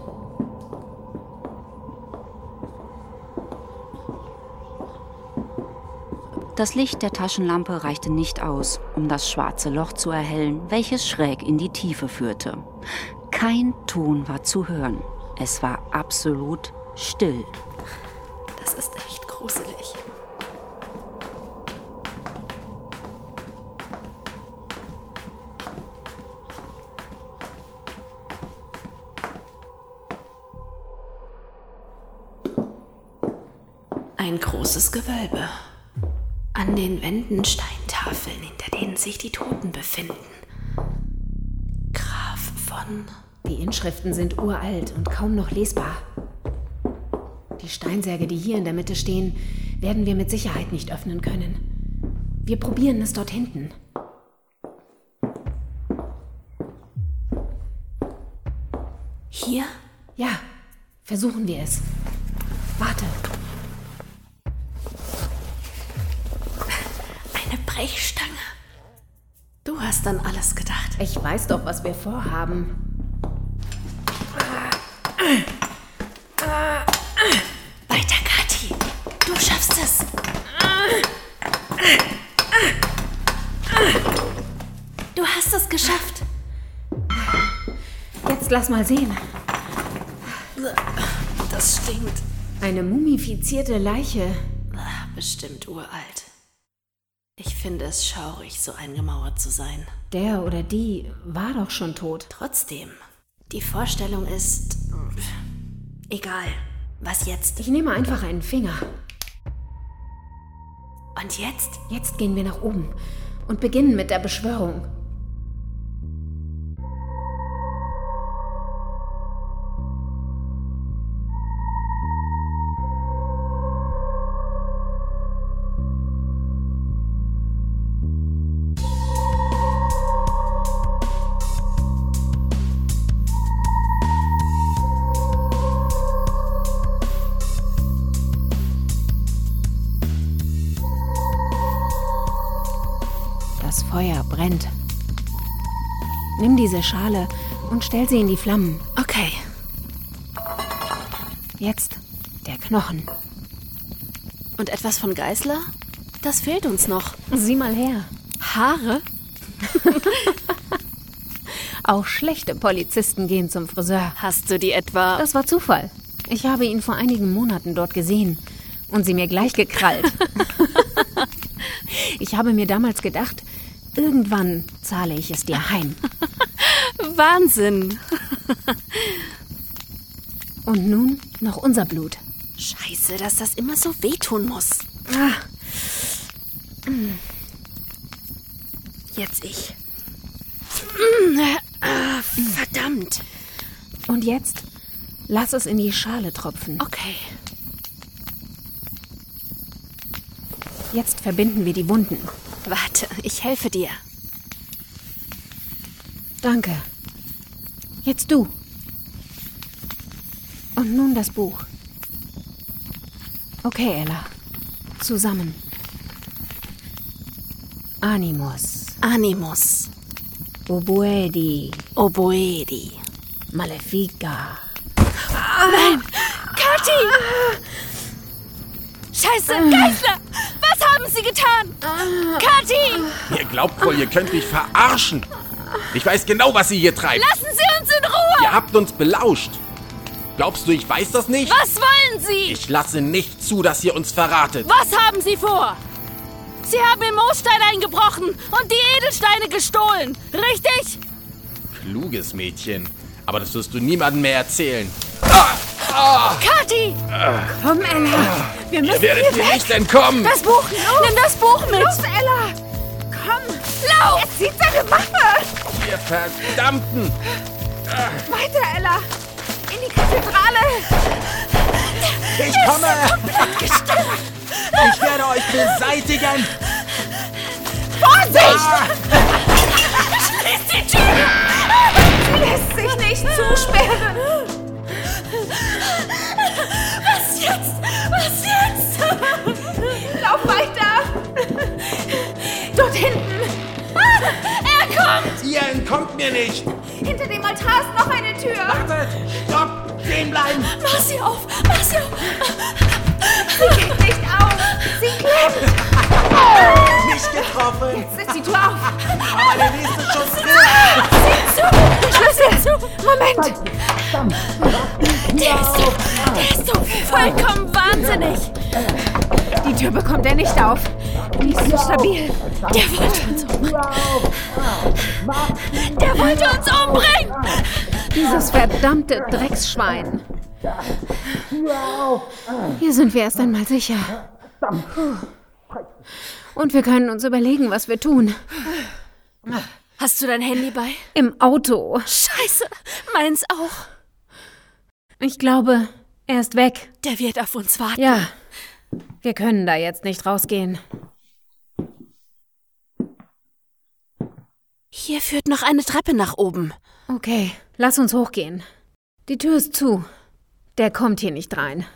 Das Licht der Taschenlampe reichte nicht aus, um das schwarze Loch zu erhellen, welches schräg in die Tiefe führte. Kein Ton war zu hören. Es war absolut still. Das ist echt gruselig. Ein großes Gewölbe. An den Wänden Steintafeln, hinter denen sich die Toten befinden. Graf von. Die Inschriften sind uralt und kaum noch lesbar. Die Steinsärge, die hier in der Mitte stehen, werden wir mit Sicherheit nicht öffnen können. Wir probieren es dort hinten. Hier? Ja, versuchen wir es. Warte. Brechstange. Du hast an alles gedacht. Ich weiß doch, was wir vorhaben. Weiter, Kathi. Du schaffst es. Du hast es geschafft. Jetzt lass mal sehen. Das stinkt. Eine mumifizierte Leiche. Bestimmt uralt. Ich finde es schaurig, so eingemauert zu sein. Der oder die war doch schon tot. Trotzdem, die Vorstellung ist. Egal. Was jetzt? Ich nehme einfach einen Finger. Und jetzt? Jetzt gehen wir nach oben und beginnen mit der Beschwörung. Schale und stell sie in die Flammen. Okay. Jetzt der Knochen. Und etwas von Geißler? Das fehlt uns noch. Sieh mal her. Haare? Auch schlechte Polizisten gehen zum Friseur. Hast du die etwa? Das war Zufall. Ich habe ihn vor einigen Monaten dort gesehen und sie mir gleich gekrallt. ich habe mir damals gedacht, Irgendwann zahle ich es dir heim. Wahnsinn. Und nun noch unser Blut. Scheiße, dass das immer so wehtun muss. Ah. Jetzt ich. Verdammt. Und jetzt lass es in die Schale tropfen. Okay. Jetzt verbinden wir die Wunden. Warte, ich helfe dir. Danke. Jetzt du. Und nun das Buch. Okay, Ella. Zusammen. Animus. Animus. Oboedi. Oboedi. Malefica. Ah. Nein! Kathi! Scheiße, Geisler! Was haben Sie getan? Kathi! Ihr glaubt wohl, ihr könnt mich verarschen. Ich weiß genau, was Sie hier treibt. Lassen Sie uns in Ruhe! Ihr habt uns belauscht. Glaubst du, ich weiß das nicht? Was wollen Sie? Ich lasse nicht zu, dass ihr uns verratet. Was haben Sie vor? Sie haben im Moosstein eingebrochen und die Edelsteine gestohlen, richtig? Kluges Mädchen. Aber das wirst du niemandem mehr erzählen. Ah! Ah! Kathi! Komm, Ella. Wir müssen Ihr werdet hier hier weg. nicht entkommen. Das Buch! Los. Nimm das Buch mit! Los, Ella! Komm! Lauf! Er zieht seine Waffe! Ihr Verdammten! Weiter, Ella! In die Kathedrale! Ich komme! Ich werde euch beseitigen! Vorsicht! Schließ die Tür! Lässt sich nicht zusperren! Was jetzt? Was jetzt? Lauf weiter! Dort hinten! Kommt! Ihr entkommt mir nicht! Hinter dem Altar ist noch eine Tür! Wartet! Stopp! Stehen bleiben! Mach sie auf! Mach sie auf! Sie geht nicht auf! Sie klemmt! Nicht getroffen! Jetzt ist die Tür auf! Aber der nächste Schuss Sieh zu! Schlüssel! Moment! Der ist so, der ist so vollkommen wahnsinnig! Die Tür bekommt er nicht auf. Die ist zu stabil. Der wollte uns umbringen! Der wollte uns umbringen! Dieses verdammte Drecksschwein. Hier sind wir erst einmal sicher. Puh. Und wir können uns überlegen, was wir tun. Hast du dein Handy bei? Im Auto. Scheiße, meins auch. Ich glaube, er ist weg. Der wird auf uns warten. Ja. Wir können da jetzt nicht rausgehen. Hier führt noch eine Treppe nach oben. Okay, lass uns hochgehen. Die Tür ist zu. Der kommt hier nicht rein.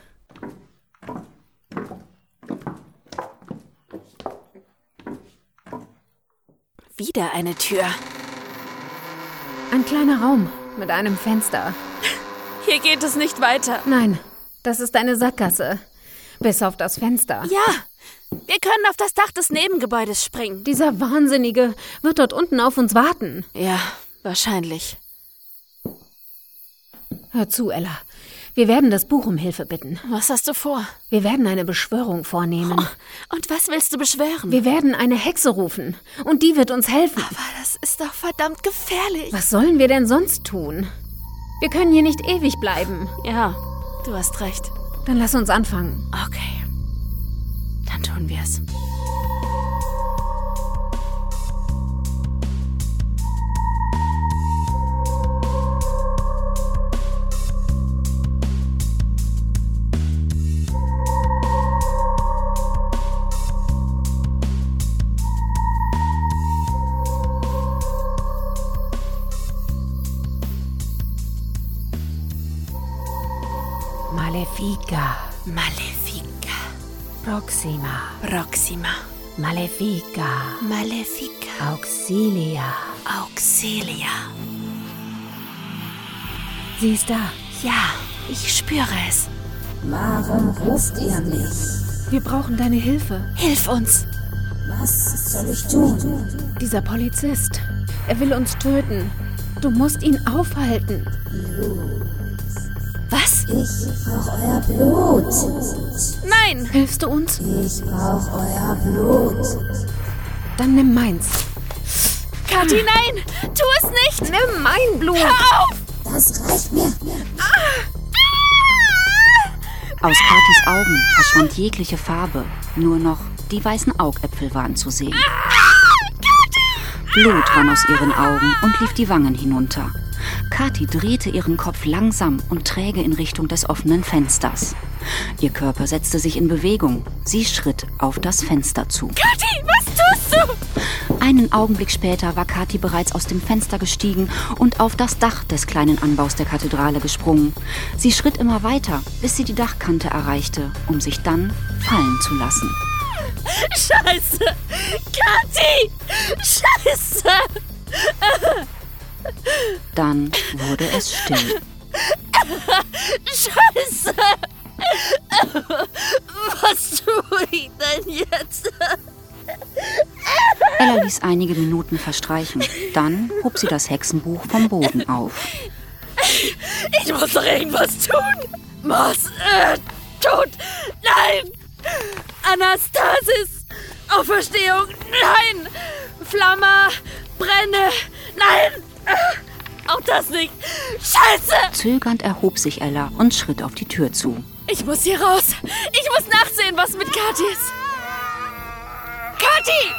Wieder eine Tür. Ein kleiner Raum mit einem Fenster. Hier geht es nicht weiter. Nein, das ist eine Sackgasse. Bis auf das Fenster. Ja, wir können auf das Dach des Nebengebäudes springen. Dieser Wahnsinnige wird dort unten auf uns warten. Ja, wahrscheinlich. Hör zu, Ella. Wir werden das Buch um Hilfe bitten. Was hast du vor? Wir werden eine Beschwörung vornehmen. Oh, und was willst du beschwören? Wir werden eine Hexe rufen. Und die wird uns helfen. Aber das ist doch verdammt gefährlich. Was sollen wir denn sonst tun? Wir können hier nicht ewig bleiben. Ja, du hast recht. Dann lass uns anfangen. Okay. Dann tun wir es. Malefica. Malefica. Proxima. Proxima. Malefica. Malefica. Auxilia. Auxilia. Sie ist da. Ja, ich spüre es. Warum ruft ihr mich? Wir brauchen deine Hilfe. Hilf uns. Was soll ich tun? Dieser Polizist. Er will uns töten. Du musst ihn aufhalten. Was? Ich brauche euer Blut. Nein! Hilfst du uns? Ich brauche euer Blut. Dann nimm meins. Kathi, nein! Tu es nicht! Nimm mein Blut! Hör auf! Das reicht mir. Aus Katis Augen verschwand jegliche Farbe. Nur noch die weißen Augäpfel waren zu sehen. Blut rann aus ihren Augen und lief die Wangen hinunter. Kathi drehte ihren Kopf langsam und träge in Richtung des offenen Fensters. Ihr Körper setzte sich in Bewegung. Sie schritt auf das Fenster zu. Kathi, was tust du? Einen Augenblick später war Kathi bereits aus dem Fenster gestiegen und auf das Dach des kleinen Anbaus der Kathedrale gesprungen. Sie schritt immer weiter, bis sie die Dachkante erreichte, um sich dann fallen zu lassen. Scheiße! Kathi! Scheiße! Dann wurde es still. Scheiße! Was tue ich denn jetzt? Ella ließ einige Minuten verstreichen. Dann hob sie das Hexenbuch vom Boden auf. Ich muss doch irgendwas tun! Moss! Äh, tot! Nein! Anastasis! Auferstehung! Nein! Flamme! Brenne! Nein! Auch das nicht! Scheiße! Zögernd erhob sich Ella und schritt auf die Tür zu. Ich muss hier raus! Ich muss nachsehen, was mit Kathi ist! Kathi!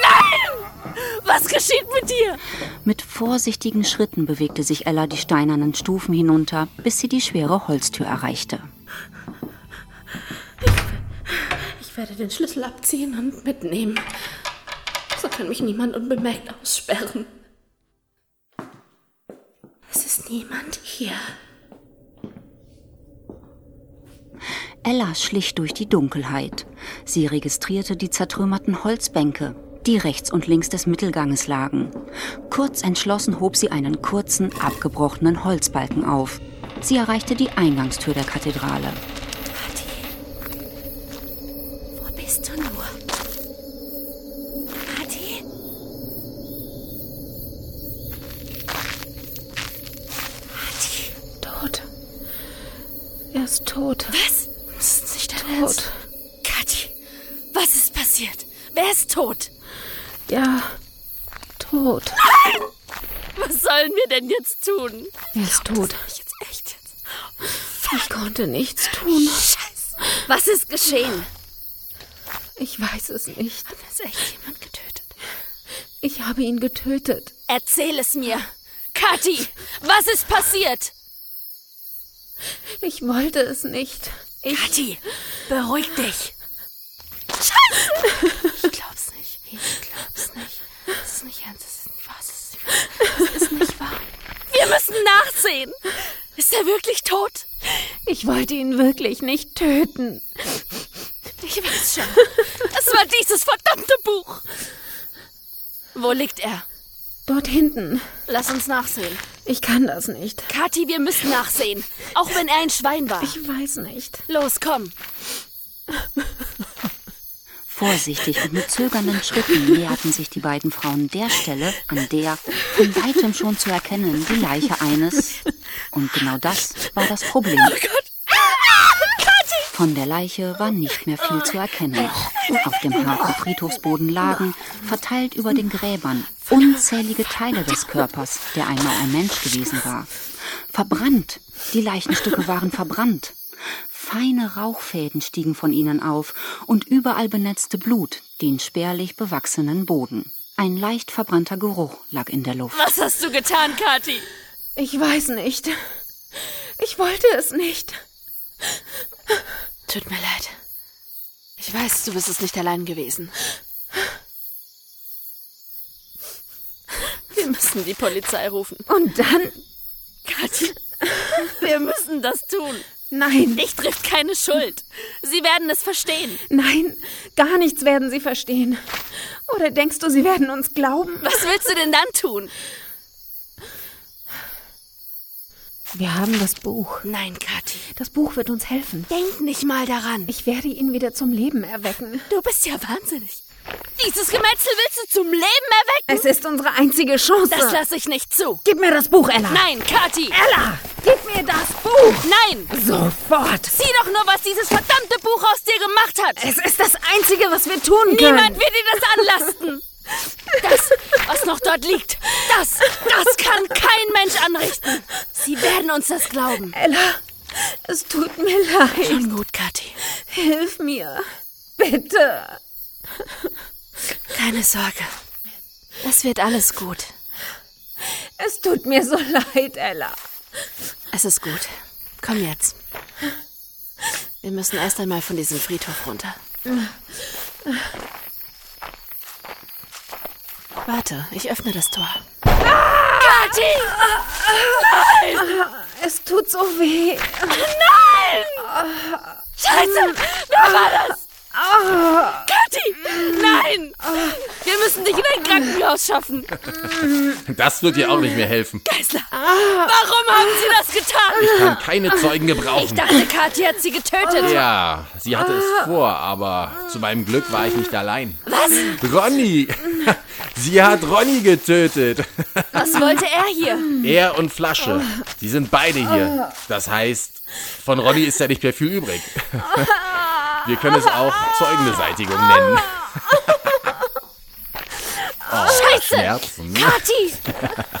Nein! Was geschieht mit dir? Mit vorsichtigen Schritten bewegte sich Ella die steinernen Stufen hinunter, bis sie die schwere Holztür erreichte. Ich werde den Schlüssel abziehen und mitnehmen. So kann mich niemand unbemerkt aussperren. Niemand hier. Ella schlich durch die Dunkelheit. Sie registrierte die zertrümmerten Holzbänke, die rechts und links des Mittelganges lagen. Kurz entschlossen hob sie einen kurzen, abgebrochenen Holzbalken auf. Sie erreichte die Eingangstür der Kathedrale. Tun? Er ist tot. Ich jetzt echt jetzt. Ich konnte nichts tun. Scheiße. Was ist geschehen? Ich weiß es nicht. Hat es echt jemand getötet? Ich habe ihn getötet. Erzähl es mir. Kathi, was ist passiert? Ich wollte es nicht. Ich... Kathi, beruhig dich. Scheiße! Ich glaub's nicht. Ich glaub's nicht. Das ist nicht ernst. Das ist nicht wahr. Das ist nicht wahr. Wir müssen nachsehen. Ist er wirklich tot? Ich wollte ihn wirklich nicht töten. Ich weiß schon. Es war dieses verdammte Buch. Wo liegt er? Dort hinten. Lass uns nachsehen. Ich kann das nicht. Kathi, wir müssen nachsehen. Auch wenn er ein Schwein war. Ich weiß nicht. Los, komm. Vorsichtig und mit zögernden Schritten näherten sich die beiden Frauen der Stelle, an der, von weitem schon zu erkennen, die Leiche eines. Und genau das war das Problem. Oh Gott. Von der Leiche war nicht mehr viel zu erkennen. Auf dem harten Friedhofsboden lagen, verteilt über den Gräbern, unzählige Teile des Körpers, der einmal ein Mensch gewesen war. Verbrannt. Die Leichenstücke waren verbrannt. Feine Rauchfäden stiegen von ihnen auf und überall benetzte Blut den spärlich bewachsenen Boden. Ein leicht verbrannter Geruch lag in der Luft. Was hast du getan, Kathi? Ich weiß nicht. Ich wollte es nicht. Tut mir leid. Ich weiß, du bist es nicht allein gewesen. Wir müssen die Polizei rufen. Und dann? Kathi, wir müssen das tun. Nein. Ich trifft keine Schuld. Sie werden es verstehen. Nein, gar nichts werden sie verstehen. Oder denkst du, sie werden uns glauben? Was willst du denn dann tun? Wir haben das Buch. Nein, Kathi. Das Buch wird uns helfen. Denk nicht mal daran. Ich werde ihn wieder zum Leben erwecken. Du bist ja wahnsinnig. Dieses Gemetzel willst du zum Leben erwecken? Es ist unsere einzige Chance. Das lasse ich nicht zu. Gib mir das Buch, Ella. Nein, Kathi. Ella, gib mir das Buch. Nein. Sofort. Sieh doch nur, was dieses verdammte Buch aus dir gemacht hat. Es ist das Einzige, was wir tun können. Niemand wird dir das anlasten. Das, was noch dort liegt, das, das kann kein Mensch anrichten. Sie werden uns das glauben. Ella, es tut mir leid. Schon gut, Kathi. Hilf mir. Bitte. Keine Sorge. Es wird alles gut. Es tut mir so leid, Ella. Es ist gut. Komm jetzt. Wir müssen erst einmal von diesem Friedhof runter. Warte, ich öffne das Tor. Kathi! Nein! Es tut so weh. Nein! Scheiße! Wer war das? Kathi! Nein! Wir müssen dich in ein Krankenhaus schaffen. Das wird dir auch nicht mehr helfen. Geißler, warum haben Sie das getan? Ich kann keine Zeugen Ich gebrauchen. dachte, Kathi hat sie getötet. Ja, sie hatte es vor, aber zu meinem Glück war ich nicht allein. Was? Ronny! Sie hat Ronny getötet. Was wollte er hier? Er und Flasche. Sie sind beide hier. Das heißt, von Ronny ist ja nicht mehr viel übrig. Wir können es auch Zeugenbeseitigung nennen. Oh, Scheiße! Schmerzen. Kathi!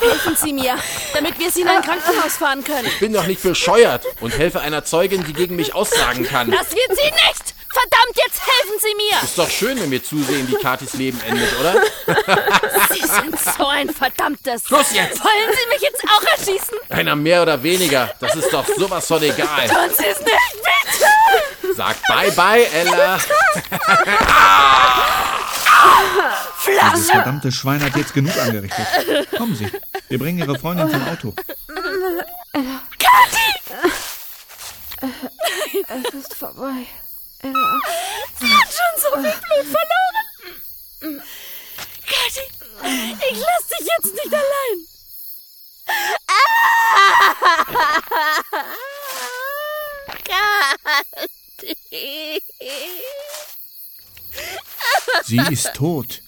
Helfen Sie mir, damit wir Sie in ein Krankenhaus fahren können. Ich bin doch nicht bescheuert und helfe einer Zeugin, die gegen mich aussagen kann. Das wird Sie nicht! Verdammt, jetzt helfen Sie mir! Ist doch schön, wenn wir zusehen, wie Katis Leben endet, oder? Sie sind so ein verdammtes... Schluss jetzt! Wollen Sie mich jetzt auch erschießen? Einer mehr oder weniger, das ist doch sowas von egal. Tun Sie es nicht, bitte! Sag bye bye, Ella. Dieses verdammte Schwein hat jetzt genug angerichtet. Kommen Sie, wir bringen Ihre Freundin zum Auto. Es ist vorbei. Sie hat schon so viel Blut verloren. Kathi, ich lass dich jetzt nicht allein. Sie ist tot.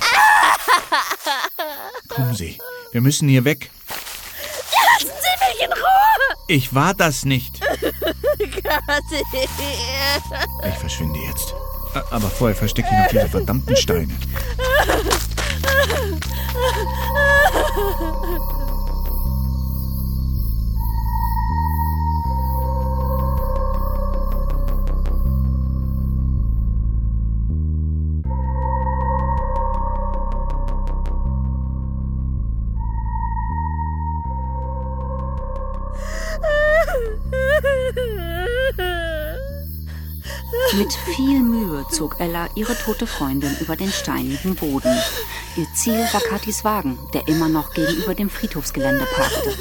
Kommen Sie, wir müssen hier weg. Lassen Sie mich in Ruhe. Ich war das nicht. Ich verschwinde jetzt. Aber vorher verstecke ich noch diese verdammten Steine. Mit viel Mühe zog Ella ihre tote Freundin über den steinigen Boden. Ihr Ziel war Katis Wagen, der immer noch gegenüber dem Friedhofsgelände parkte.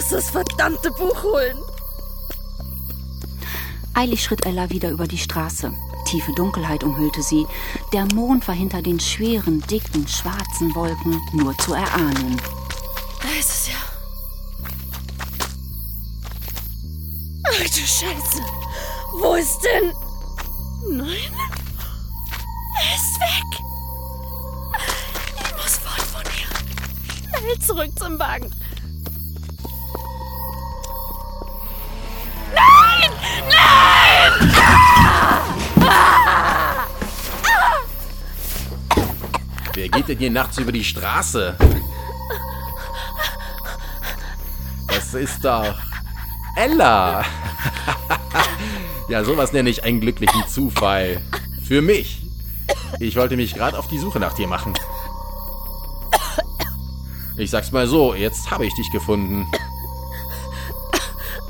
Muss das verdammte Buch holen. Eilig schritt Ella wieder über die Straße. Tiefe Dunkelheit umhüllte sie. Der Mond war hinter den schweren, dicken, schwarzen Wolken nur zu erahnen. Da ist es ja. Ach du Scheiße. Wo ist denn... Nein. Er ist weg. Ich muss fort von hier. Schnell zurück zum Wagen. Hier nachts über die Straße? Das ist doch Ella. ja, sowas nenne ich einen glücklichen Zufall. Für mich. Ich wollte mich gerade auf die Suche nach dir machen. Ich sag's mal so, jetzt habe ich dich gefunden.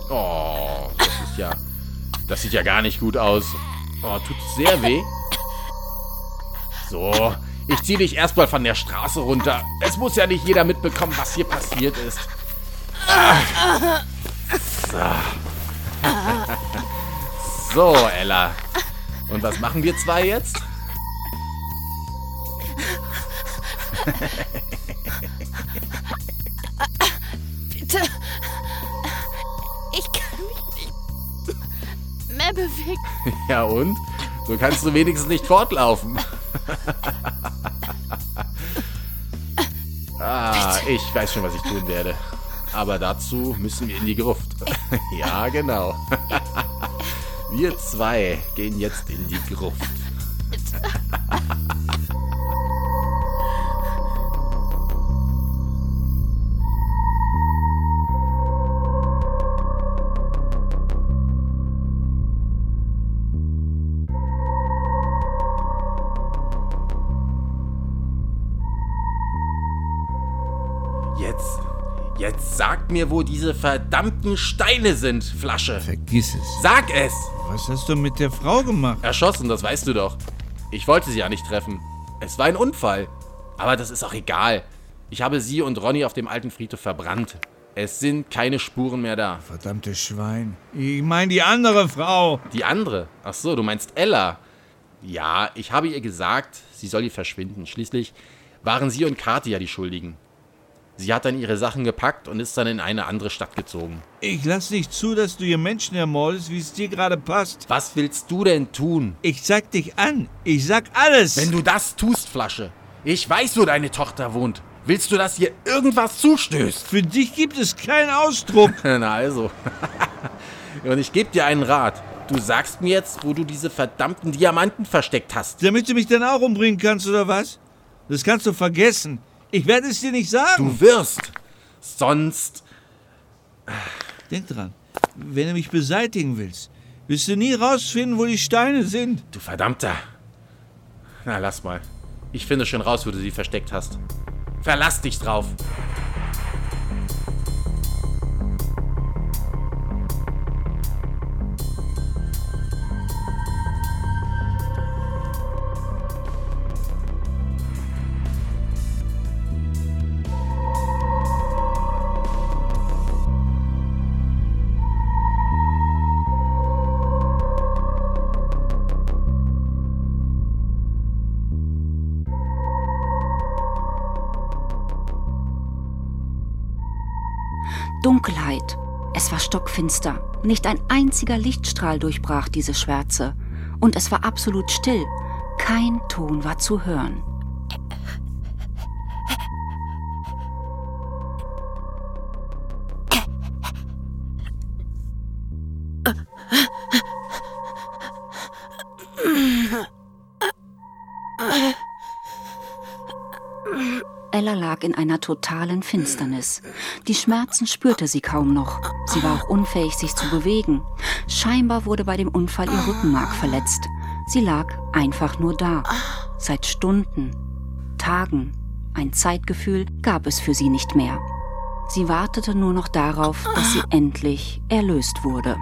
Oh, das ist ja. Das sieht ja gar nicht gut aus. Oh, tut sehr weh. So, ich zieh dich erstmal von der Straße runter. Es muss ja nicht jeder mitbekommen, was hier passiert ist. So. so, Ella. Und was machen wir zwei jetzt? Bitte. Ich kann mich nicht mehr bewegen. Ja und? So kannst du wenigstens nicht fortlaufen. Ich weiß schon, was ich tun werde. Aber dazu müssen wir in die Gruft. ja, genau. wir zwei gehen jetzt in die Gruft. Sag mir, wo diese verdammten Steine sind, Flasche. Vergiss es. Sag es! Was hast du mit der Frau gemacht? Erschossen, das weißt du doch. Ich wollte sie ja nicht treffen. Es war ein Unfall. Aber das ist auch egal. Ich habe sie und Ronny auf dem alten Friedhof verbrannt. Es sind keine Spuren mehr da. Verdammtes Schwein. Ich meine die andere Frau. Die andere? Ach so, du meinst Ella. Ja, ich habe ihr gesagt, sie soll hier verschwinden. Schließlich waren sie und Kathi ja die Schuldigen. Sie hat dann ihre Sachen gepackt und ist dann in eine andere Stadt gezogen. Ich lass nicht zu, dass du hier Menschen ermordest, wie es dir gerade passt. Was willst du denn tun? Ich sag dich an. Ich sag alles. Wenn du das tust, Flasche. Ich weiß, wo deine Tochter wohnt. Willst du, dass hier irgendwas zustößt? Für dich gibt es keinen Ausdruck. Na also. und ich gebe dir einen Rat. Du sagst mir jetzt, wo du diese verdammten Diamanten versteckt hast. Damit du mich dann auch umbringen kannst, oder was? Das kannst du vergessen. Ich werde es dir nicht sagen. Du wirst. Sonst. Denk dran, wenn du mich beseitigen willst, wirst du nie rausfinden, wo die Steine sind. Du verdammter. Na, lass mal. Ich finde schon raus, wo du sie versteckt hast. Verlass dich drauf. Stockfinster. Nicht ein einziger Lichtstrahl durchbrach diese Schwärze. Und es war absolut still. Kein Ton war zu hören. Ella lag in einer totalen Finsternis. Die Schmerzen spürte sie kaum noch. Sie war auch unfähig, sich zu bewegen. Scheinbar wurde bei dem Unfall ihr Rückenmark verletzt. Sie lag einfach nur da. Seit Stunden, Tagen. Ein Zeitgefühl gab es für sie nicht mehr. Sie wartete nur noch darauf, dass sie endlich erlöst wurde.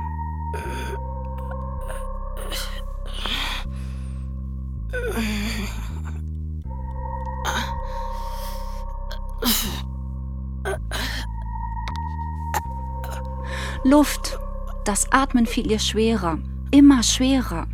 Luft. Das Atmen fiel ihr schwerer, immer schwerer.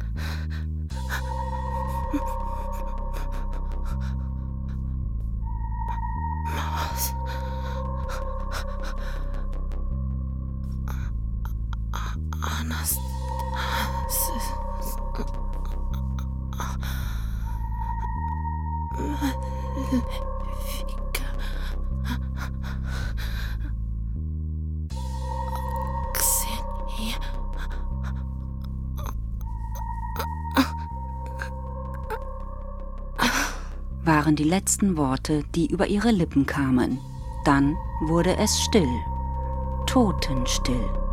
Waren die letzten Worte, die über ihre Lippen kamen. Dann wurde es still, totenstill.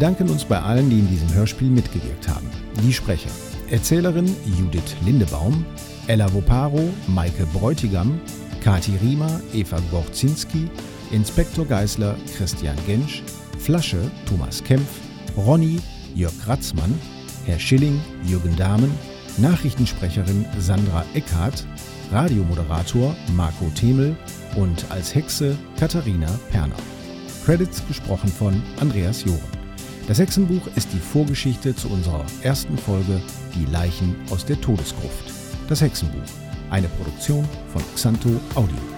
Bedanken uns bei allen, die in diesem Hörspiel mitgewirkt haben. Die Sprecher. Erzählerin Judith Lindebaum, Ella Voparo, Maike Bräutigam, Kati Riemer, Eva Gorzinski, Inspektor Geisler Christian Gensch, Flasche Thomas Kempf, Ronny Jörg Ratzmann, Herr Schilling Jürgen Dahmen, Nachrichtensprecherin Sandra Eckhardt, Radiomoderator Marco Themel und als Hexe Katharina Perner. Credits gesprochen von Andreas Joren. Das Hexenbuch ist die Vorgeschichte zu unserer ersten Folge Die Leichen aus der Todesgruft. Das Hexenbuch, eine Produktion von Xanto Audio.